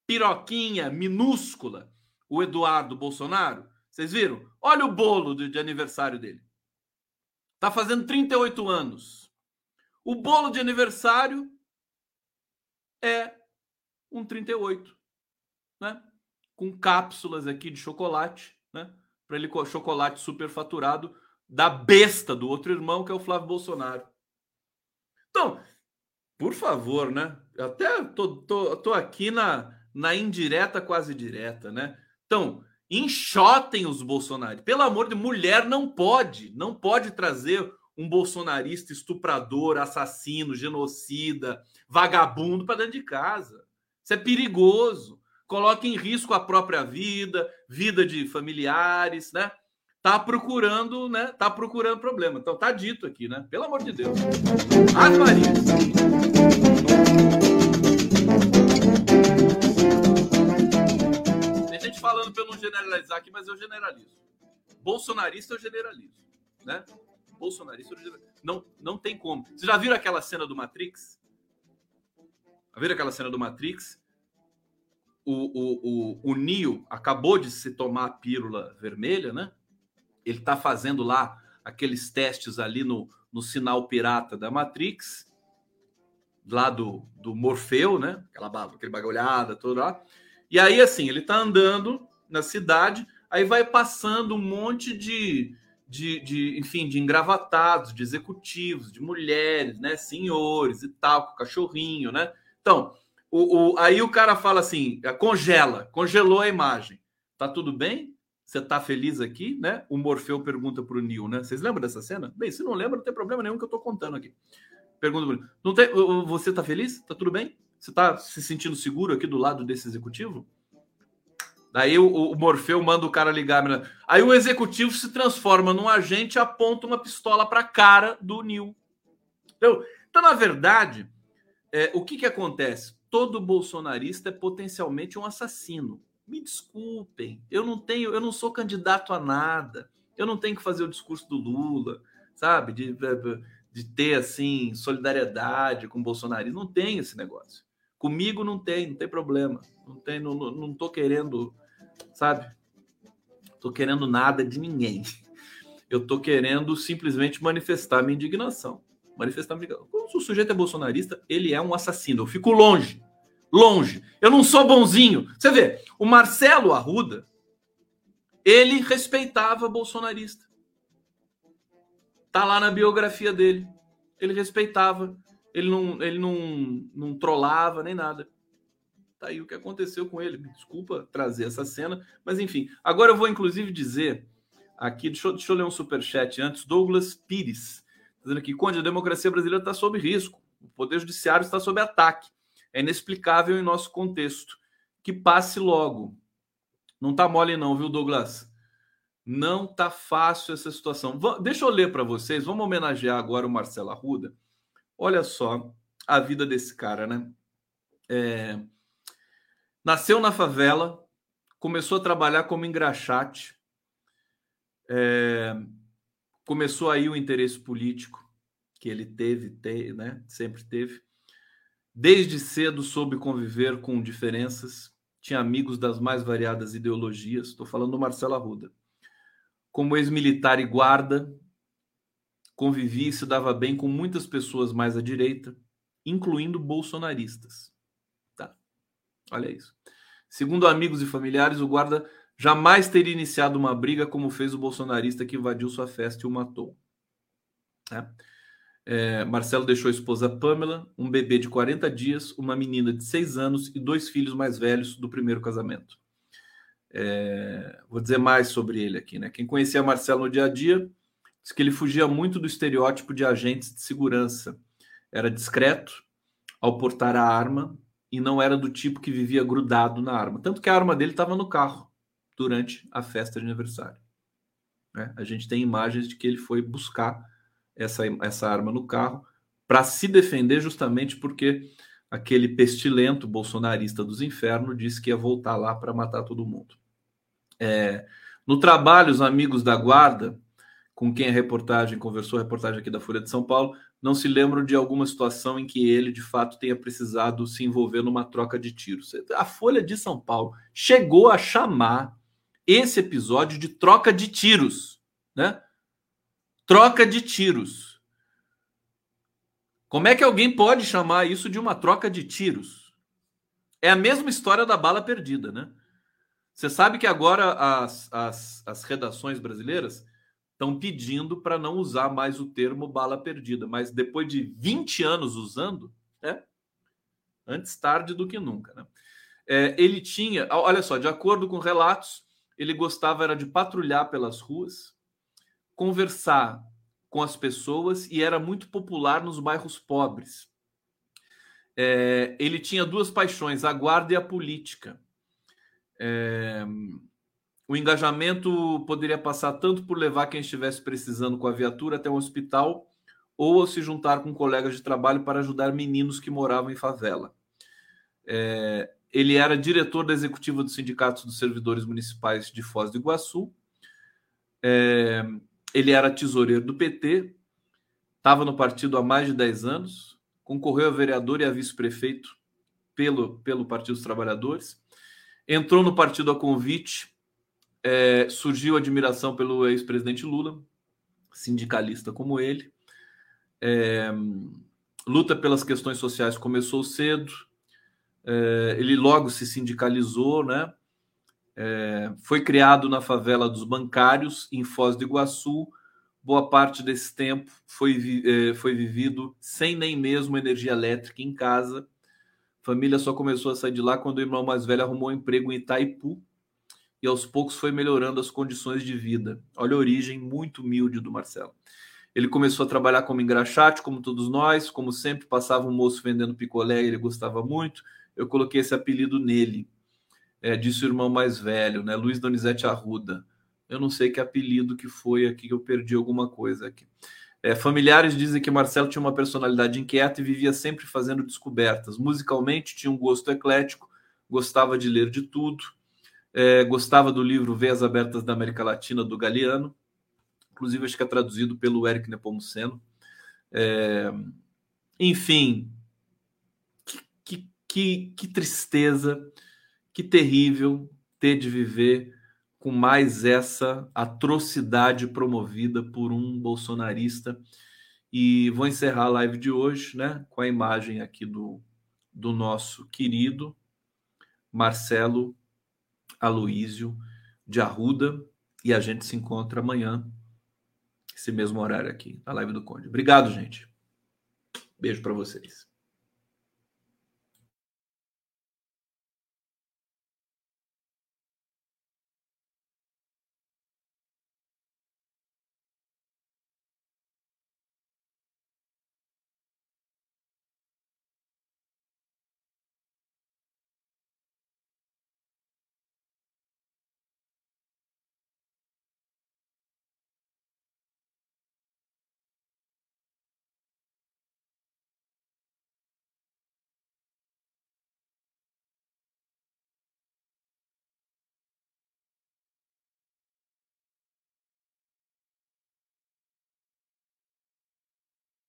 Piroquinha minúscula, o Eduardo Bolsonaro? Vocês viram? Olha o bolo de, de aniversário dele. Tá fazendo 38 anos. O bolo de aniversário é um 38, né? com cápsulas aqui de chocolate, né? Para ele chocolate superfaturado da besta do outro irmão, que é o Flávio Bolsonaro. Então, por favor, né? Até tô, tô, tô aqui na, na indireta, quase direta, né? Então, enxotem os bolsonaristas. Pelo amor de mulher, não pode, não pode trazer um bolsonarista estuprador, assassino, genocida, vagabundo para dentro de casa. Isso é perigoso. Coloca em risco a própria vida, vida de familiares, né? Tá procurando, né? Tá procurando problema. Então tá dito aqui, né? Pelo amor de Deus. As Maria. Tem gente falando não generalizar aqui, mas eu generalizo. Bolsonarista eu generalizo, né? Bolsonarista eu generalizo. Não, não tem como. Vocês já viram aquela cena do Matrix? Já viram aquela cena do Matrix? O, o, o, o Neo acabou de se tomar a pílula vermelha, né? Ele está fazendo lá aqueles testes ali no, no sinal pirata da Matrix, lá do, do Morfeu, né? Aquela aquele bagulhada toda lá. E aí, assim, ele está andando na cidade, aí vai passando um monte de, de, de, enfim, de engravatados, de executivos, de mulheres, né? Senhores e tal, com cachorrinho, né? Então, o, o, aí o cara fala assim: congela, congelou a imagem. Tá tudo bem? Você tá feliz aqui, né? O Morfeu pergunta para o Neil, né? Vocês lembram dessa cena? Bem, se não lembra, não tem problema nenhum que eu tô contando aqui. Pergunta pro não tem, Você tá feliz? Tá tudo bem? Você tá se sentindo seguro aqui do lado desse executivo? Daí o, o Morfeu manda o cara ligar. Aí o executivo se transforma num agente e aponta uma pistola para a cara do Neil. Então, então na verdade, é, o que, que acontece? Todo bolsonarista é potencialmente um assassino. Me desculpem, eu não tenho, eu não sou candidato a nada. Eu não tenho que fazer o discurso do Lula, sabe? De, de ter assim solidariedade com o bolsonarismo. Não tem esse negócio. Comigo não tem, não tem problema. Não tem, não, não, tô querendo, sabe? Tô querendo nada de ninguém. Eu tô querendo simplesmente manifestar minha indignação manifestar Se o sujeito é bolsonarista, ele é um assassino. Eu fico longe. Longe. Eu não sou bonzinho. Você vê, o Marcelo Arruda, ele respeitava bolsonarista. Tá lá na biografia dele. Ele respeitava. Ele não, ele não, não trollava nem nada. Tá aí o que aconteceu com ele. Desculpa trazer essa cena, mas enfim. Agora eu vou inclusive dizer aqui, deixa eu, deixa eu ler um superchat antes. Douglas Pires dizendo aqui, Conde, a democracia brasileira está sob risco, o poder judiciário está sob ataque. É inexplicável em nosso contexto. Que passe logo. Não tá mole não, viu, Douglas? Não tá fácil essa situação. Deixa eu ler para vocês, vamos homenagear agora o Marcelo Arruda. Olha só a vida desse cara, né? É... Nasceu na favela, começou a trabalhar como engraxate, é começou aí o interesse político que ele teve, te, né? sempre teve. Desde cedo soube conviver com diferenças, tinha amigos das mais variadas ideologias. Estou falando do Marcelo Arruda. Como ex-militar e guarda, convivia e se dava bem com muitas pessoas mais à direita, incluindo bolsonaristas. Tá. Olha isso. Segundo amigos e familiares, o guarda Jamais teria iniciado uma briga como fez o bolsonarista que invadiu sua festa e o matou. É. É, Marcelo deixou a esposa Pamela, um bebê de 40 dias, uma menina de 6 anos e dois filhos mais velhos do primeiro casamento. É, vou dizer mais sobre ele aqui. Né? Quem conhecia Marcelo no dia a dia diz que ele fugia muito do estereótipo de agentes de segurança. Era discreto ao portar a arma e não era do tipo que vivia grudado na arma. Tanto que a arma dele estava no carro durante a festa de aniversário. Né? A gente tem imagens de que ele foi buscar essa, essa arma no carro para se defender, justamente porque aquele pestilento bolsonarista dos infernos disse que ia voltar lá para matar todo mundo. É, no trabalho, os amigos da guarda, com quem a reportagem conversou, a reportagem aqui da Folha de São Paulo, não se lembram de alguma situação em que ele, de fato, tenha precisado se envolver numa troca de tiros. A Folha de São Paulo chegou a chamar esse episódio de troca de tiros, né? Troca de tiros. Como é que alguém pode chamar isso de uma troca de tiros? É a mesma história da bala perdida, né? Você sabe que agora as, as, as redações brasileiras estão pedindo para não usar mais o termo bala perdida, mas depois de 20 anos usando, né? Antes tarde do que nunca, né? É, ele tinha, olha só, de acordo com relatos, ele gostava era de patrulhar pelas ruas, conversar com as pessoas e era muito popular nos bairros pobres. É, ele tinha duas paixões, a guarda e a política. É, o engajamento poderia passar tanto por levar quem estivesse precisando com a viatura até o hospital ou se juntar com colegas de trabalho para ajudar meninos que moravam em favela. É, ele era diretor da executiva do Sindicato dos Servidores Municipais de Foz do Iguaçu. É, ele era tesoureiro do PT, estava no partido há mais de 10 anos, concorreu a vereador e a vice-prefeito pelo, pelo Partido dos Trabalhadores, entrou no partido a convite, é, surgiu admiração pelo ex-presidente Lula, sindicalista como ele, é, luta pelas questões sociais começou cedo, é, ele logo se sindicalizou, né? É, foi criado na favela dos bancários, em Foz do Iguaçu. Boa parte desse tempo foi, é, foi vivido sem nem mesmo energia elétrica em casa. A família só começou a sair de lá quando o irmão mais velho arrumou um emprego em Itaipu e aos poucos foi melhorando as condições de vida. Olha a origem muito humilde do Marcelo. Ele começou a trabalhar como engraxate, como todos nós, como sempre, passava um moço vendendo picolé, ele gostava muito eu coloquei esse apelido nele. É, disse o irmão mais velho, né? Luiz Donizete Arruda. Eu não sei que apelido que foi aqui, que eu perdi alguma coisa aqui. É, familiares dizem que Marcelo tinha uma personalidade inquieta e vivia sempre fazendo descobertas. Musicalmente, tinha um gosto eclético, gostava de ler de tudo, é, gostava do livro Veias Abertas da América Latina, do Galeano. Inclusive, acho que é traduzido pelo Eric Nepomuceno. É, enfim, que, que tristeza, que terrível ter de viver com mais essa atrocidade promovida por um bolsonarista. E vou encerrar a live de hoje, né, com a imagem aqui do, do nosso querido Marcelo Aloísio de Arruda. E a gente se encontra amanhã, esse mesmo horário aqui, na live do Conde. Obrigado, gente. Beijo para vocês.